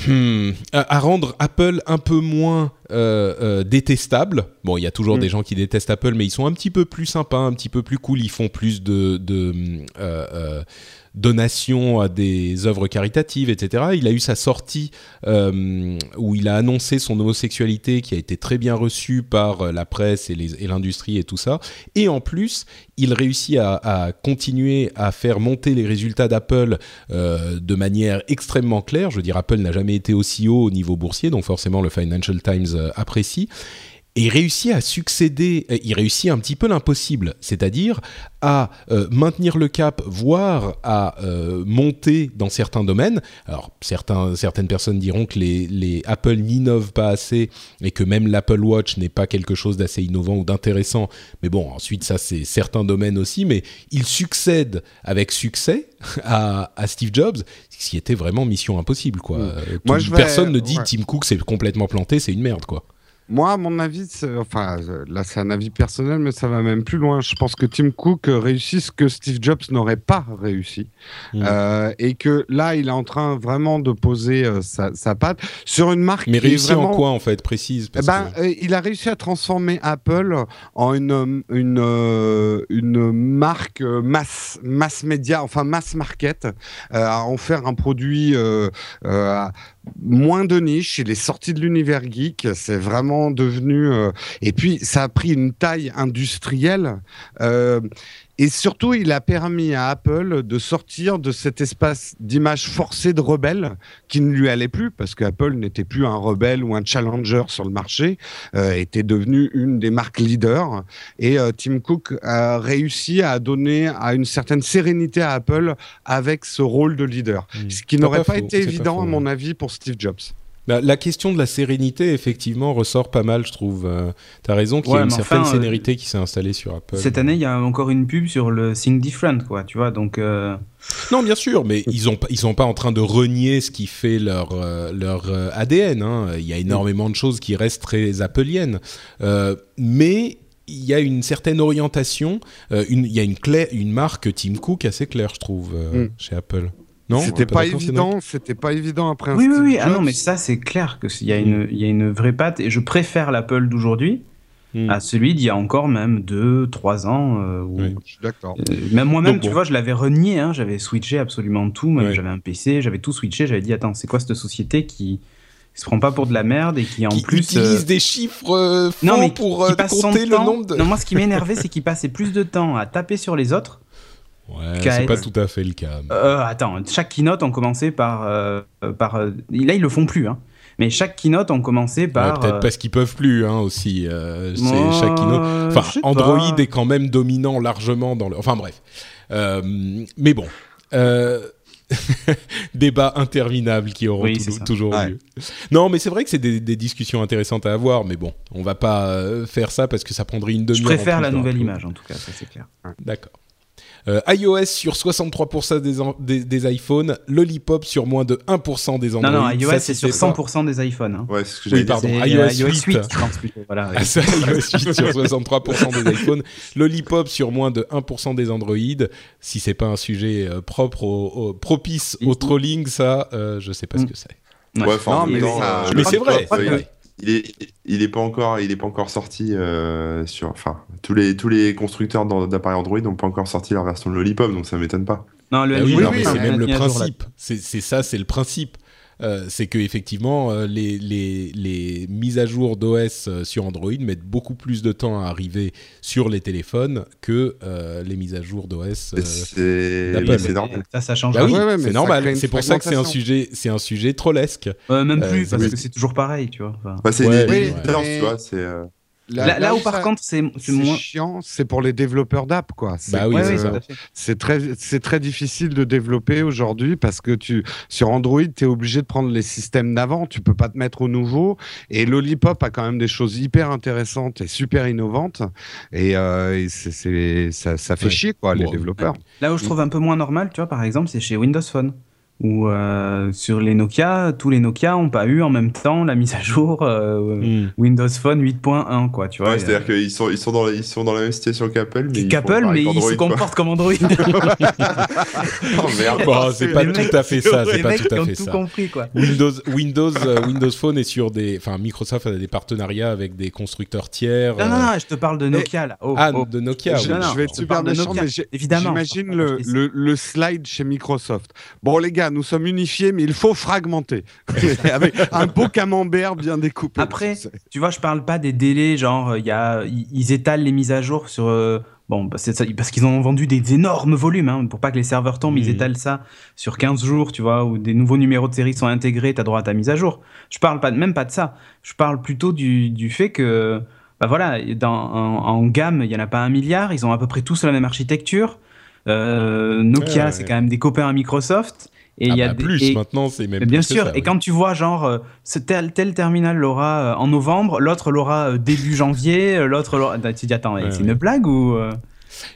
Hmm, à, à rendre Apple un peu moins euh, euh, détestable. Bon, il y a toujours Mm. des gens qui détestent Apple, mais ils sont un petit peu plus sympas, un petit peu plus cool. Ils font plus de, de euh, euh, donations à des œuvres caritatives, etc. Il a eu sa sortie euh, où il a annoncé son homosexualité, qui a été très bien reçue par euh, la presse et l'industrie et tout ça. Et en plus, il réussit à, continuer à faire monter les résultats d'Apple euh, de manière extrêmement claire. Je veux dire, Apple n'a jamais été aussi haut au niveau boursier, donc forcément le Financial Times apprécie. Et il réussit à succéder, euh, il réussit un petit peu l'impossible, c'est-à-dire à euh, maintenir le cap, voire à euh, monter dans certains domaines. Alors certains, certaines personnes diront que les, les Apple n'innovent pas assez et que même l'Apple Watch n'est pas quelque chose d'assez innovant ou d'intéressant. Mais bon, ensuite ça c'est certains domaines aussi, mais il succède avec succès *laughs* à, à Steve Jobs, ce qui était vraiment mission impossible quoi. Mm. Moi, tout- je vais- personne ne dit ouais. Tim Cook c'est complètement planté, c'est une merde quoi. Moi, à mon avis, enfin, là, c'est un avis personnel, mais ça va même plus loin. Je pense que Tim Cook euh, réussit ce que Steve Jobs n'aurait pas réussi. Mm. Euh, et que là, il est en train vraiment de poser euh, sa, sa patte sur une marque Mais qui est réussi vraiment... en quoi en fait précise Eh parce ben, que- euh, il a réussi à transformer Apple en une une une marque mass mass média, enfin mass market, à en faire un produit moins de niche. Il est sorti de l'univers geek, c'est vraiment devenu. euh, et puis ça a pris une taille industrielle. euh, et surtout, il a permis à Apple de sortir de cet espace d'image forcée de rebelle qui ne lui allait plus parce qu'Apple n'était plus un rebelle ou un challenger sur le marché, euh, était devenu une des marques leaders. Et euh, Tim Cook a réussi à donner à une certaine sérénité à Apple avec ce rôle de leader. Mm. Ce qui n'aurait pas été pas évident, faux, à mon avis, pour Steve Jobs. La, la question de la sérénité, effectivement, ressort pas mal, je trouve. Euh, T'as raison qu'il y a une certaine enfin, euh, sérénité qui s'est installée sur Apple. Cette année, il y a encore une pub sur le Think Different, quoi, tu vois, donc... euh, Non, bien sûr, mais ils ils sont pas en train de renier ce qui fait leur euh, leur euh, ADN. hein. Il y a énormément de choses qui restent très appeliennes, Euh, mais il y a une certaine orientation. euh, une, il y a une clé, une marque Tim Cook assez claire, je trouve, euh, Mm. chez Apple. Non, C'était Pas évident, c'était pas évident après un Oui, oui, oui, ah non, mais ça, c'est clair qu'il y, a une- il y a une vraie patte, et je préfère l'Apple d'aujourd'hui Mm. à celui d'il y a encore même 2-3 ans. euh, où- Oui. Je suis d'accord. Euh, même moi-même, tu bon. vois, je l'avais renié, hein, j'avais switché absolument tout, j'avais un PC, j'avais tout switché, j'avais dit, attends, c'est quoi cette société qui, qui se prend pas pour de la merde et qui en qui plus... utilise euh, des chiffres euh, faux non, mais pour qui euh, compter le temps- nombre de. Non, moi, ce qui m'énervait, c'est qu'il passait plus de temps à taper sur les autres. Ouais, c'est pas tout à fait le cas. Euh, attends, chaque keynote, on commençait par... euh, par euh, là, ils le font plus, hein. Mais chaque keynote, on commençait Ouais, par... Peut-être euh, parce qu'ils peuvent plus hein, aussi. euh, moi, chaque keynote. Enfin, je Android pas. est quand même dominant largement dans le. Enfin bref. Euh, mais bon. Euh, *laughs* Débat interminable qui auront Oui, toujours Ouais. lieu. Non, mais c'est vrai que c'est des, des discussions intéressantes à avoir, mais bon, on va pas faire ça parce que ça prendrait une Je demi-heure. préfère en plus la nouvelle image, en tout cas, ça c'est clair. D'accord. Euh, iOS sur 63% des, en- des, des iPhones, Lollipop sur moins de 1% des Android. Non, non, iOS, c'est sur pas- 100% des iPhones. hein. Ouais, c'est ce que Oui, pardon. IOS euh, 8. 8, je pense plutôt. Voilà, *laughs* ouais. Ah, ça, iOS 8 sur 63% des iPhones, Lollipop sur moins de 1% des Android. Si c'est pas un sujet euh, propre, au, au- propice au Mm. trolling, ça, euh, je sais pas ce Mm. que c'est. Ouais. Ouais, enfin, Non, mais euh, Mais c'est vrai, il est, il est pas encore, il est pas encore sorti euh, sur, enfin, tous les tous les constructeurs d'appareils Android n'ont pas encore sorti leur version de Lollipop, donc ça m'étonne pas. Non, le oui, oui, oui, c'est même le principe. C'est c'est ça, c'est le principe. Euh, c'est que effectivement, euh, les, les, les mises à jour d'OS euh, sur Android mettent beaucoup plus de temps à arriver sur les téléphones que euh, les mises à jour d'OS. euh, c'est d'Apple. c'est normal. Ça, ça change. Bah oui, ouais, ouais, mais c'est normal. C'est pour ça que c'est un sujet, c'est un sujet trollesque. Euh, même Euh, plus, parce oui. que c'est toujours pareil, tu vois. Enfin, Bah, c'est Ouais, Là, là où par ça- contre, c'est moins. chiant, c'est pour les développeurs d'app, quoi. C'est Bah oui, oui, très, c'est très difficile de développer aujourd'hui parce que tu, sur Android, tu es obligé de prendre les systèmes d'avant, tu peux pas te mettre au nouveau. Et Lollipop a quand même des choses hyper intéressantes et super innovantes. Et, euh, et ça, ça fait Ouais. chier, quoi, les développeurs. Là où je trouve un peu moins normal, tu vois, par exemple, c'est chez Windows Phone. Où euh, sur les Nokia, tous les Nokia n'ont pas eu en même temps la mise à jour euh, Hmm. Windows Phone 8.1, quoi, tu vois. ouais, c'est-à-dire qu'ils sont ils sont dans la, ils sont dans la même situation qu'Apple, mais Qu'Apple, mais ils se comportent comme Android. *laughs* Oh merde. Bon, c'est pas Les tout mecs- à fait ça. C'est les pas mecs tout à ont fait tout ça. compris, quoi. Windows, Windows, euh, Windows Phone est sur des, enfin Microsoft a des partenariats avec des constructeurs tiers. Non, non, euh, non, je te parle de Nokia, là. Oh, ah, oh. de Nokia. je, oui. non, non, je vais être super méchant, Nokia, mais évidemment. j'imagine le, le slide chez Microsoft. Bon, les gars, nous sommes unifiés, mais il faut fragmenter. *laughs* Avec un beau camembert bien découpé. Après, Tu vois, je parle pas des délais, genre, euh, il y a, ils ils étalent les mises à jour sur. euh, bon, bah, ça, parce qu'ils ont vendu des énormes volumes, hein, pour pas que les serveurs tombent, ils Mhm. étalent ça sur 15 jours, tu vois, où des nouveaux numéros de série sont intégrés, tu as droit à ta mise à jour. Je parle pas, même pas de ça. Je parle plutôt du, du fait que, bah voilà, dans, en, en gamme, il y en a pas un milliard, ils ont à peu près tous la même architecture. Euh, Nokia, Ouais, ouais. c'est quand même des copains à Microsoft. Et Ah il y a bah, des- plus et- maintenant, c'est même bien plus que sûr, ça, et quand tu vois genre euh, tel, tel terminal l'aura euh, en novembre, l'autre l'aura euh, début janvier, l'autre l'aura. Tu te dis attends, Ouais, c'est ouais. une blague ou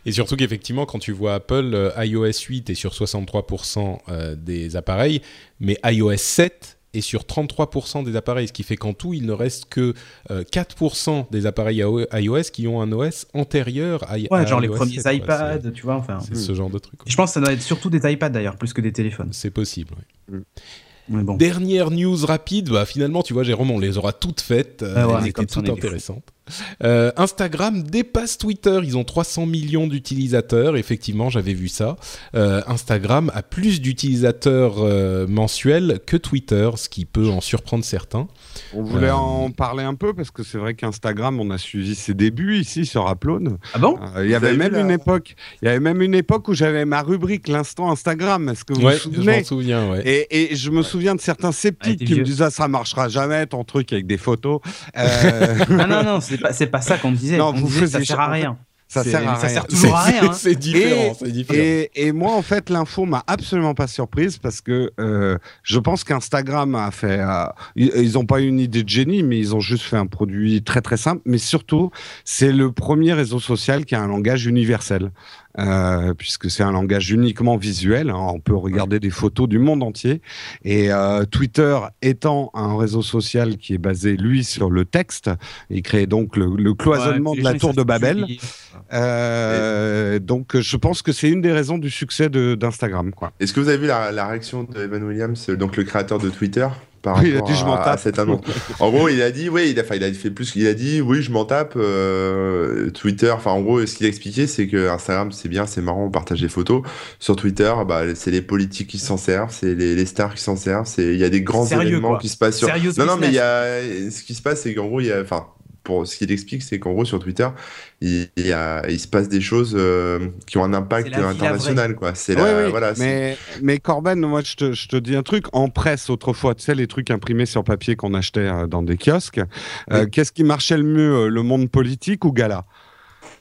Et surtout qu'effectivement, quand tu vois Apple, iOS 8 est sur 63% euh, des appareils, mais iOS 7 est sur 33% des appareils, ce qui fait qu'en tout, il ne reste que euh, 4% des appareils AO- iOS qui ont un OS antérieur à, ouais, à genre les premiers 7, quoi. iPads, tu vois, enfin. C'est c'est ce genre de truc. Je pense que ça doit être surtout des iPads d'ailleurs, plus que des téléphones. C'est possible. Mais bon. Dernière news rapide, bah finalement tu vois Jérôme on les aura toutes faites, euh, Ah ouais, elles étaient toutes intéressantes. Euh, Instagram dépasse Twitter, ils ont 300 millions d'utilisateurs, effectivement j'avais vu ça. Euh, Instagram a plus d'utilisateurs euh, mensuels que Twitter, ce qui peut en surprendre certains. On voulait Euh, en parler un peu parce que c'est vrai qu'Instagram, on a suivi ses débuts ici sur Upload. Ah bon? Euh, Il y avait même la- une époque, il y avait même une époque où j'avais ma rubrique l'instant Instagram. Est-ce que vous ouais, vous je m'en souvenez? souviens, ouais. et, et je me souviens de certains sceptiques qui me disaient ah, ça marchera jamais ton truc avec des photos. Euh, *laughs* Ah non, non, c'est pas, c'est pas ça qu'on disait. Non, on vous disait que ça sert à rien. ça sert à ça rien. sert toujours à rien. hein. *laughs* C'est différent, Et- c'est différent. Et, et moi, en fait, l'info m'a absolument pas surprise parce que euh, je pense qu'Instagram a fait. euh, ils n'ont pas eu une idée de génie, mais ils ont juste fait un produit très très simple. Mais surtout, c'est le premier réseau social qui a un langage universel. Euh, puisque c'est un langage uniquement visuel, hein, on peut regarder des photos du monde entier. Et euh, Twitter étant un réseau social qui est basé, lui, sur le texte, il crée donc le, le cloisonnement Ouais, de la tour de Babel. Euh, donc, je pense que c'est une des raisons du succès de- d'Instagram. Est-ce que vous avez vu la, la réaction de Evan Williams, donc le créateur de Twitter? Par Oui, il a dit, je m'en tape. cette annonce *laughs* En gros, il a dit, oui, il a, enfin, il a fait plus qu'il a dit, oui, je m'en tape. euh, Twitter, enfin, en gros, ce qu'il a expliqué, c'est que Instagram, c'est bien, c'est marrant, on partage des photos. Sur Twitter, bah, c'est les politiques qui s'en servent, c'est les, les stars qui s'en servent, c'est il y a des grands Sérieux, événements quoi. qui se passent sur. Sérieux Non, non, mais il y a, ce qui se passe, c'est qu'en gros, il y a, enfin, pour ce qu'il explique, c'est qu'en gros, sur Twitter, il, il y a, il se passe des choses euh, qui ont un impact international, quoi. C'est Oui, la, oui, voilà. c'est- mais, mais Corben, moi, je te, je te dis un truc. En presse, autrefois, tu sais, les trucs imprimés sur papier qu'on achetait euh, dans des kiosques, euh, qu'est-ce qui marchait le mieux, le monde politique ou Gala?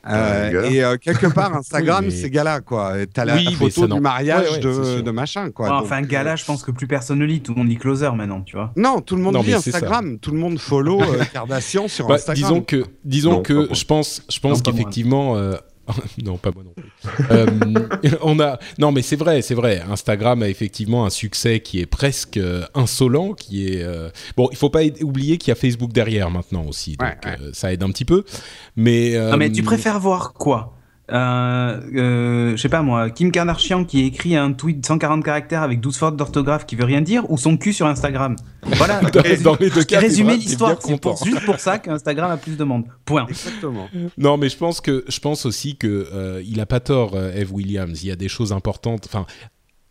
Et euh, quelque part, *laughs* Instagram, Oui, mais- c'est gala, quoi. T'as la, Oui, photo du mariage Ouais, ouais, c'est de, de machin, quoi. Ouais, Donc, enfin, euh, gala, je pense que plus personne ne lit. Tout le monde lit Closer maintenant, tu vois. Non, tout le monde Non, lit. Instagram. Tout le monde follow euh, *laughs* Kardashian sur Bah, Instagram. disons que, disons Non, que je pense, je pense qu'effectivement, euh, *laughs* non, pas moi non plus. Euh, *laughs* on a, non, mais c'est vrai, c'est vrai. Instagram a effectivement un succès qui est presque euh, insolent, qui est euh, bon. Il faut pas oublier qu'il y a Facebook derrière maintenant aussi, donc Ouais, ouais. ça aide un petit peu. Mais, Non, mais tu préfères voir quoi? Euh, euh, je sais pas moi, Kim Kardashian qui écrit un tweet de 140 caractères avec 12 fautes d'orthographe qui veut rien dire, ou son cul sur Instagram. Voilà. *laughs* Dans, dans les deux cas, t'es l'histoire, c'est juste pour ça qu'Instagram a plus de monde. Point. Exactement. Non, mais je pense que je pense aussi que euh, il a pas tort, euh, Eve Williams. Il y a des choses importantes. Enfin,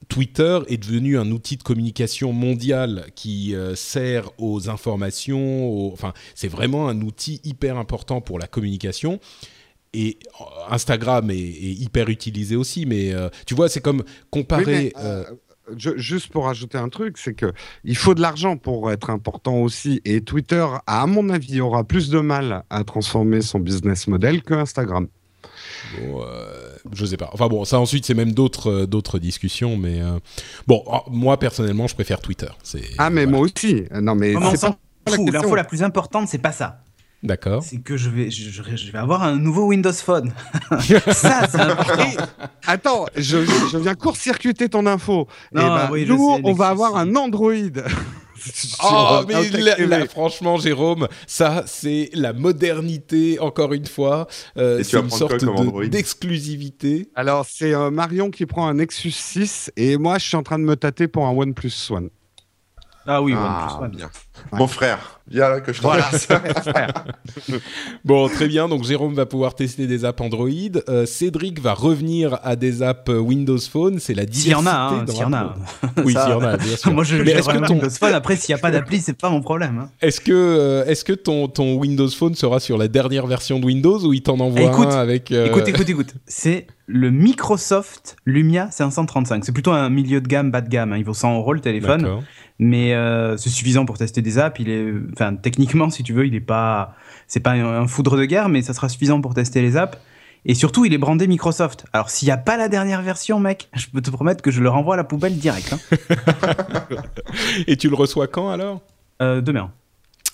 Twitter est devenu un outil de communication mondial qui euh, sert aux informations. aux- Enfin, c'est vraiment un outil hyper important pour la communication. Et Instagram est, est hyper utilisé aussi, mais euh, tu vois, c'est comme Oui, comparer. mais, euh, euh, je- juste pour ajouter un truc, c'est que il faut de l'argent pour être important aussi. Et Twitter, à mon avis, aura plus de mal à transformer son business model que Instagram. Bon, euh, je sais pas. Enfin bon, ça ensuite c'est même d'autres euh, d'autres discussions, mais euh, bon, oh, moi personnellement, je préfère Twitter. C'est Ah, mais voilà. moi aussi. Non, mais c'est pas. L'info la plus importante, c'est pas ça. D'accord. C'est que je vais, je, je- je vais avoir un nouveau Windows Phone. *laughs* ça, c'est important. Attends, je, je viens court-circuiter ton info. Non, Eh ben, oui, je nous, sais, on va avoir un. Android. *laughs* Oh, mais là, là, franchement, Jérôme, ça, c'est la modernité, encore une fois. Euh, c'est une sorte comme de- Android? d'exclusivité. Alors, c'est euh, Marion qui prend un Nexus 6 et moi, je suis en train de me tâter pour un OnePlus One. Ah oui, Ah, OnePlus One. bien. Mon frère, viens là que je Voilà. *laughs* Bon, très bien. Donc, Jérôme va pouvoir tester des apps Android. Euh, Cédric va revenir à des apps Windows Phone. C'est la S'il y diversité. en a, hein, s'il y en a. Oui, s'il y en a, bien sûr. *laughs* Moi, je Mais j'ai est-ce que un ton- Windows Phone. Après, s'il n'y a pas d'appli, c'est pas mon problème. hein. Est-ce que, euh, est-ce que ton, ton Windows Phone sera sur la dernière version de Windows ou il t'en envoie Écoute, un avec. euh, Écoute, écoute, écoute. C'est le Microsoft Lumia 535. C'est plutôt un milieu de gamme, bas de gamme. hein. Il vaut 100 euros le téléphone. Mais euh, c'est suffisant pour tester des apps. Il est, enfin, techniquement, si tu veux, il est pas, c'est pas un, un foudre de guerre, mais ça sera suffisant pour tester les apps. Et surtout, il est brandé Microsoft. Alors, s'il n'y a pas la dernière version, mec, *laughs* je peux te promettre que je le renvoie à la poubelle direct. hein. *laughs* Et tu le reçois quand alors? Euh, demain.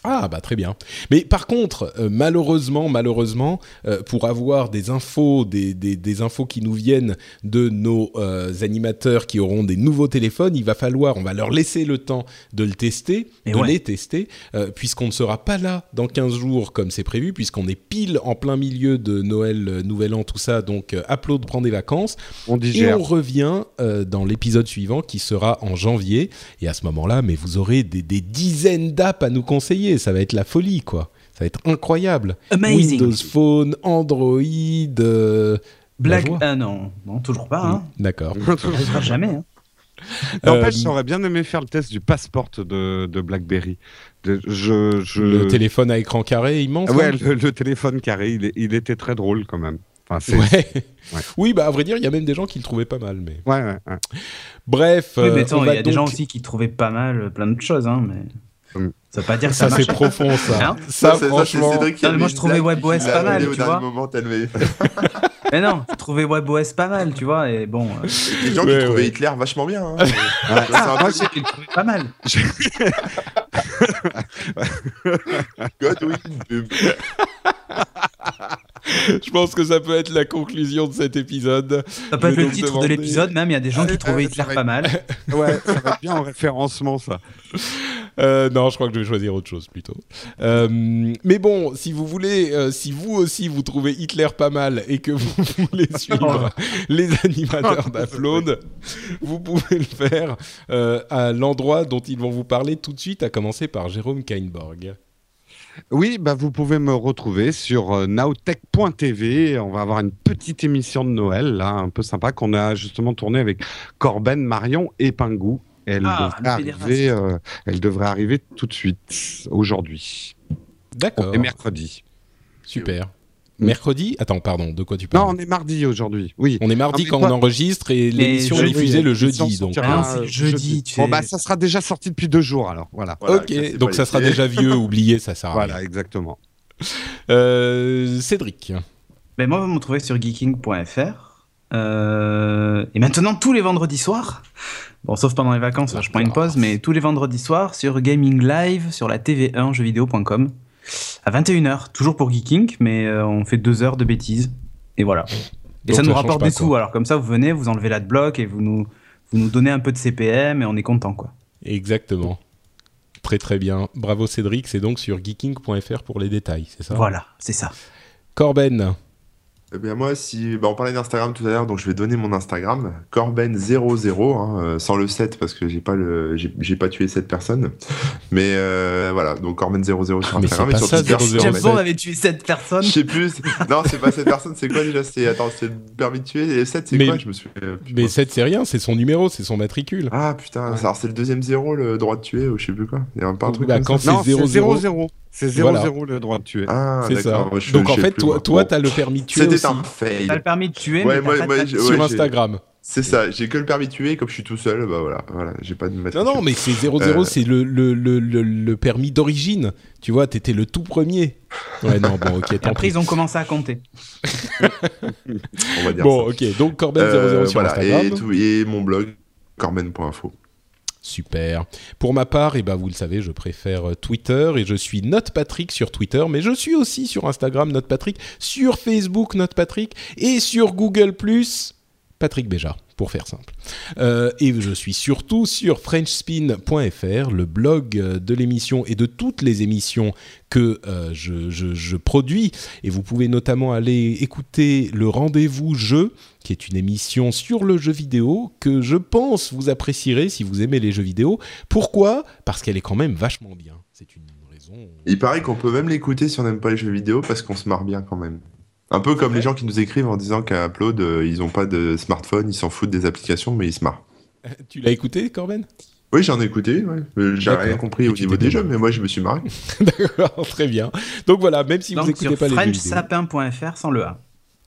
Ah bah très bien. Mais par contre, euh, malheureusement, malheureusement, euh, pour avoir des infos, des, des, des infos qui nous viennent de nos euh, animateurs qui auront des nouveaux téléphones, il va falloir, on va leur laisser le temps de le tester, Et de ouais. les tester, euh, puisqu'on ne sera pas là dans 15 jours comme c'est prévu, puisqu'on est pile en plein milieu de Noël, euh, Nouvel An, tout ça, donc euh, Upload prend des vacances. On Et on revient euh, dans l'épisode suivant qui sera en janvier. Et à ce moment-là, mais vous aurez des, des dizaines d'apps à nous conseiller. Ça va être la folie, quoi. Ça va être incroyable. Amazing. Windows Phone, Android. euh, Black. Ah non, non, toujours pas. Hein. D'accord. *laughs* Ça arrivera jamais. Hein. N'empêche, Euh, j'aurais bien aimé faire le test du passeport de, de BlackBerry. De- je, je... Le téléphone à écran carré immense. Ah Ouais, hein le, le téléphone carré, il, était très drôle quand même. Enfin, c'est- Ouais. Ouais. Oui, bah à vrai dire, il y a même des gens qui le trouvaient pas mal. Mais ouais, ouais, ouais. bref, Oui, mais euh, il y va a des gens aussi qui trouvaient pas mal plein de choses. Hein, mais. Ça veut pas dire que ça, Ça c'est profond, ça. Hein ça, c'est- c'est franchement. Cédric qui Non, mais moi, je trouvais WebOS pas mal, tu vois. moment, *laughs* Mais non, je trouvais WebOS pas mal, tu vois. Et bon, euh, Les gens Ouais, qui trouvaient. Hitler vachement bien. hein. Ouais. C'est un ah, peu moi, j'ai le trouvais pas mal. *laughs* Godwin Je pense que ça peut être la conclusion de cet épisode. Ça peut Je être le titre demander- de l'épisode, même. Il y a des gens Ah, qui trouvaient ça Hitler pas mal. Ouais, ça va être bien en référencement, ça. Euh, non, je crois que je vais choisir autre chose plutôt. Euh, mais bon, si vous voulez, euh, si vous aussi vous trouvez Hitler pas mal et que vous *laughs* voulez suivre les animateurs d'Upload, vous pouvez le faire euh, à l'endroit dont ils vont vous parler tout de suite, à commencer par Jérôme Kainborg. Oui, bah, vous pouvez me retrouver sur nowtech.tv. On va avoir une petite émission de Noël, là, un peu sympa, qu'on a justement tournée avec Corben, Marion et Pingou. Elle, Ah, devrait arriver, euh, elle devrait arriver tout de suite, aujourd'hui. D'accord, Et mercredi. super. Mercredi Attends, pardon, de quoi tu Non, parles on est mardi aujourd'hui. Oui. on... est mardi Ah, quand quoi on enregistre et l'émission est jeudi, diffusée le jeudi. Donc... sortira, Ah non, c'est euh, jeudi, tu Bon, bah, ça sera déjà sorti depuis deux jours, alors. Voilà. Voilà, ok, donc ça sera déjà vieux, oublié, ça sert à rien. Voilà, exactement. Euh, Cédric. Ben, moi, vous me trouvez sur geeking.fr. Euh, et maintenant, tous les vendredis soirs, bon, sauf pendant les vacances, je prends une pause, mais tous les vendredis soirs sur Gaming Live sur la TV1 jeuxvideo.com à 21h, toujours pour Geeking, mais euh, on fait deux heures de bêtises. Et voilà. Et Donc ça nous rapporte des quoi. sous. Alors, comme ça, vous venez, vous enlevez l'adblock et vous nous, vous nous donnez un peu de CPM et on est content, quoi. Exactement. Très très bien. Bravo Cédric, c'est donc sur geeking.fr pour les détails, c'est ça? Voilà, c'est ça. Corben. Eh bien moi, si bah, on parlait d'Instagram tout à l'heure, donc je vais donner mon Instagram, Corben00, hein, euh, sans le 7 parce que j'ai pas le, j'ai j'ai pas tué cette personne. Mais euh, voilà, donc Corben00 sur Ah, mais Instagram c'est et sur ça, Twitter. 00, je James Bond avait tué cette personne. Je sais plus. Non, c'est pas cette personne. C'est quoi déjà C'est attends, c'est le permis de tuer. Et le 7, c'est Mais- quoi Je me suis. euh, Mais putain. 7, c'est rien, c'est son numéro, c'est son matricule. Ah putain, alors c'est le deuxième zéro, le droit de tuer ou je sais plus quoi. Il y a pas un truc Bah, comme quand c'est 0-0. 0-0. C'est 0-0 Voilà. le droit de tuer. Ah, C'est ça. je- Donc en fait, toi, toi Bon. t'as le permis de tuer C'était aussi un fail. T'as le permis de tuer, Ouais, mais moi- moi, de sur Instagram. C'est ça, j'ai que le permis de tuer, comme je suis tout seul, bah voilà, voilà j'ai pas de Non, non, mais c'est 0-0, Euh. c'est le, le, le, le, le permis d'origine. Tu vois, t'étais le tout premier. Ouais, non, bon, ok, après, pis. ils ont commencé à compter. *laughs* on va dire Bon, ça. ok, donc Corben00 Euh, sur voilà, Instagram. et, tout- et mon blog, corben.info. Super. Pour ma part, eh ben, vous le savez, je préfère euh, Twitter et je suis NotePatrick sur Twitter, mais je suis aussi sur Instagram NotePatrick, sur Facebook NotePatrick et sur Google Patrick Béja, pour faire simple. Euh, et je suis surtout sur FrenchSpin.fr, le blog de l'émission et de toutes les émissions que euh, je, je- je produis. Et vous pouvez notamment aller écouter le Rendez-vous Jeu, qui est une émission sur le jeu vidéo que je pense vous apprécierez si vous aimez les jeux vidéo. Pourquoi? Parce qu'elle est quand même vachement bien. C'est une raison. Il paraît qu'on peut même l'écouter si on n'aime pas les jeux vidéo parce qu'on se marre bien quand même. Un peu comme les gens qui nous écrivent en disant qu'à Upload, euh, ils ont pas de smartphone, ils s'en foutent des applications, mais ils se marrent. Tu l'as écouté, Corben? Oui, j'en ai écouté, ouais. Euh, j'ai rien compris au niveau des jeux, mais moi je me suis marré. *laughs* D'accord, très bien. Donc voilà, même si vous n'écoutez pas les jeux frenchsapin.fr sans le A.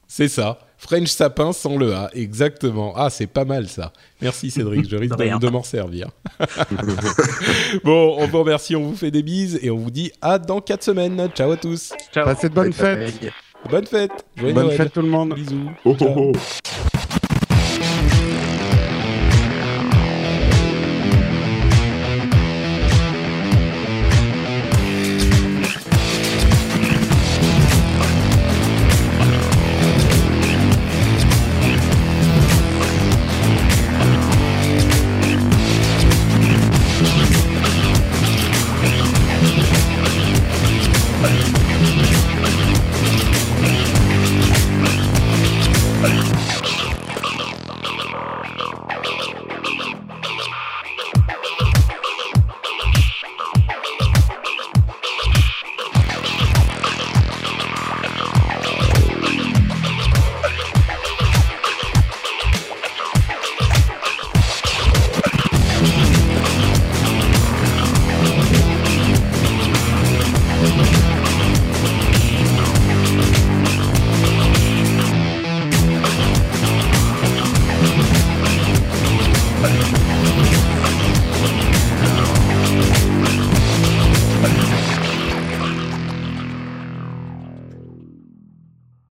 C'est ça. French sapin sans le A, exactement. Ah, c'est pas mal ça. Merci Cédric, je *laughs* risque de, de m'en servir. *laughs* bon, on vous remercie, on vous fait des bises et on vous dit à dans 4 semaines. Ciao à tous. Ciao. Passez de bonnes fêtes. Bonne fête. Bonne fête tout le monde. Bisous. Oh, oh, oh.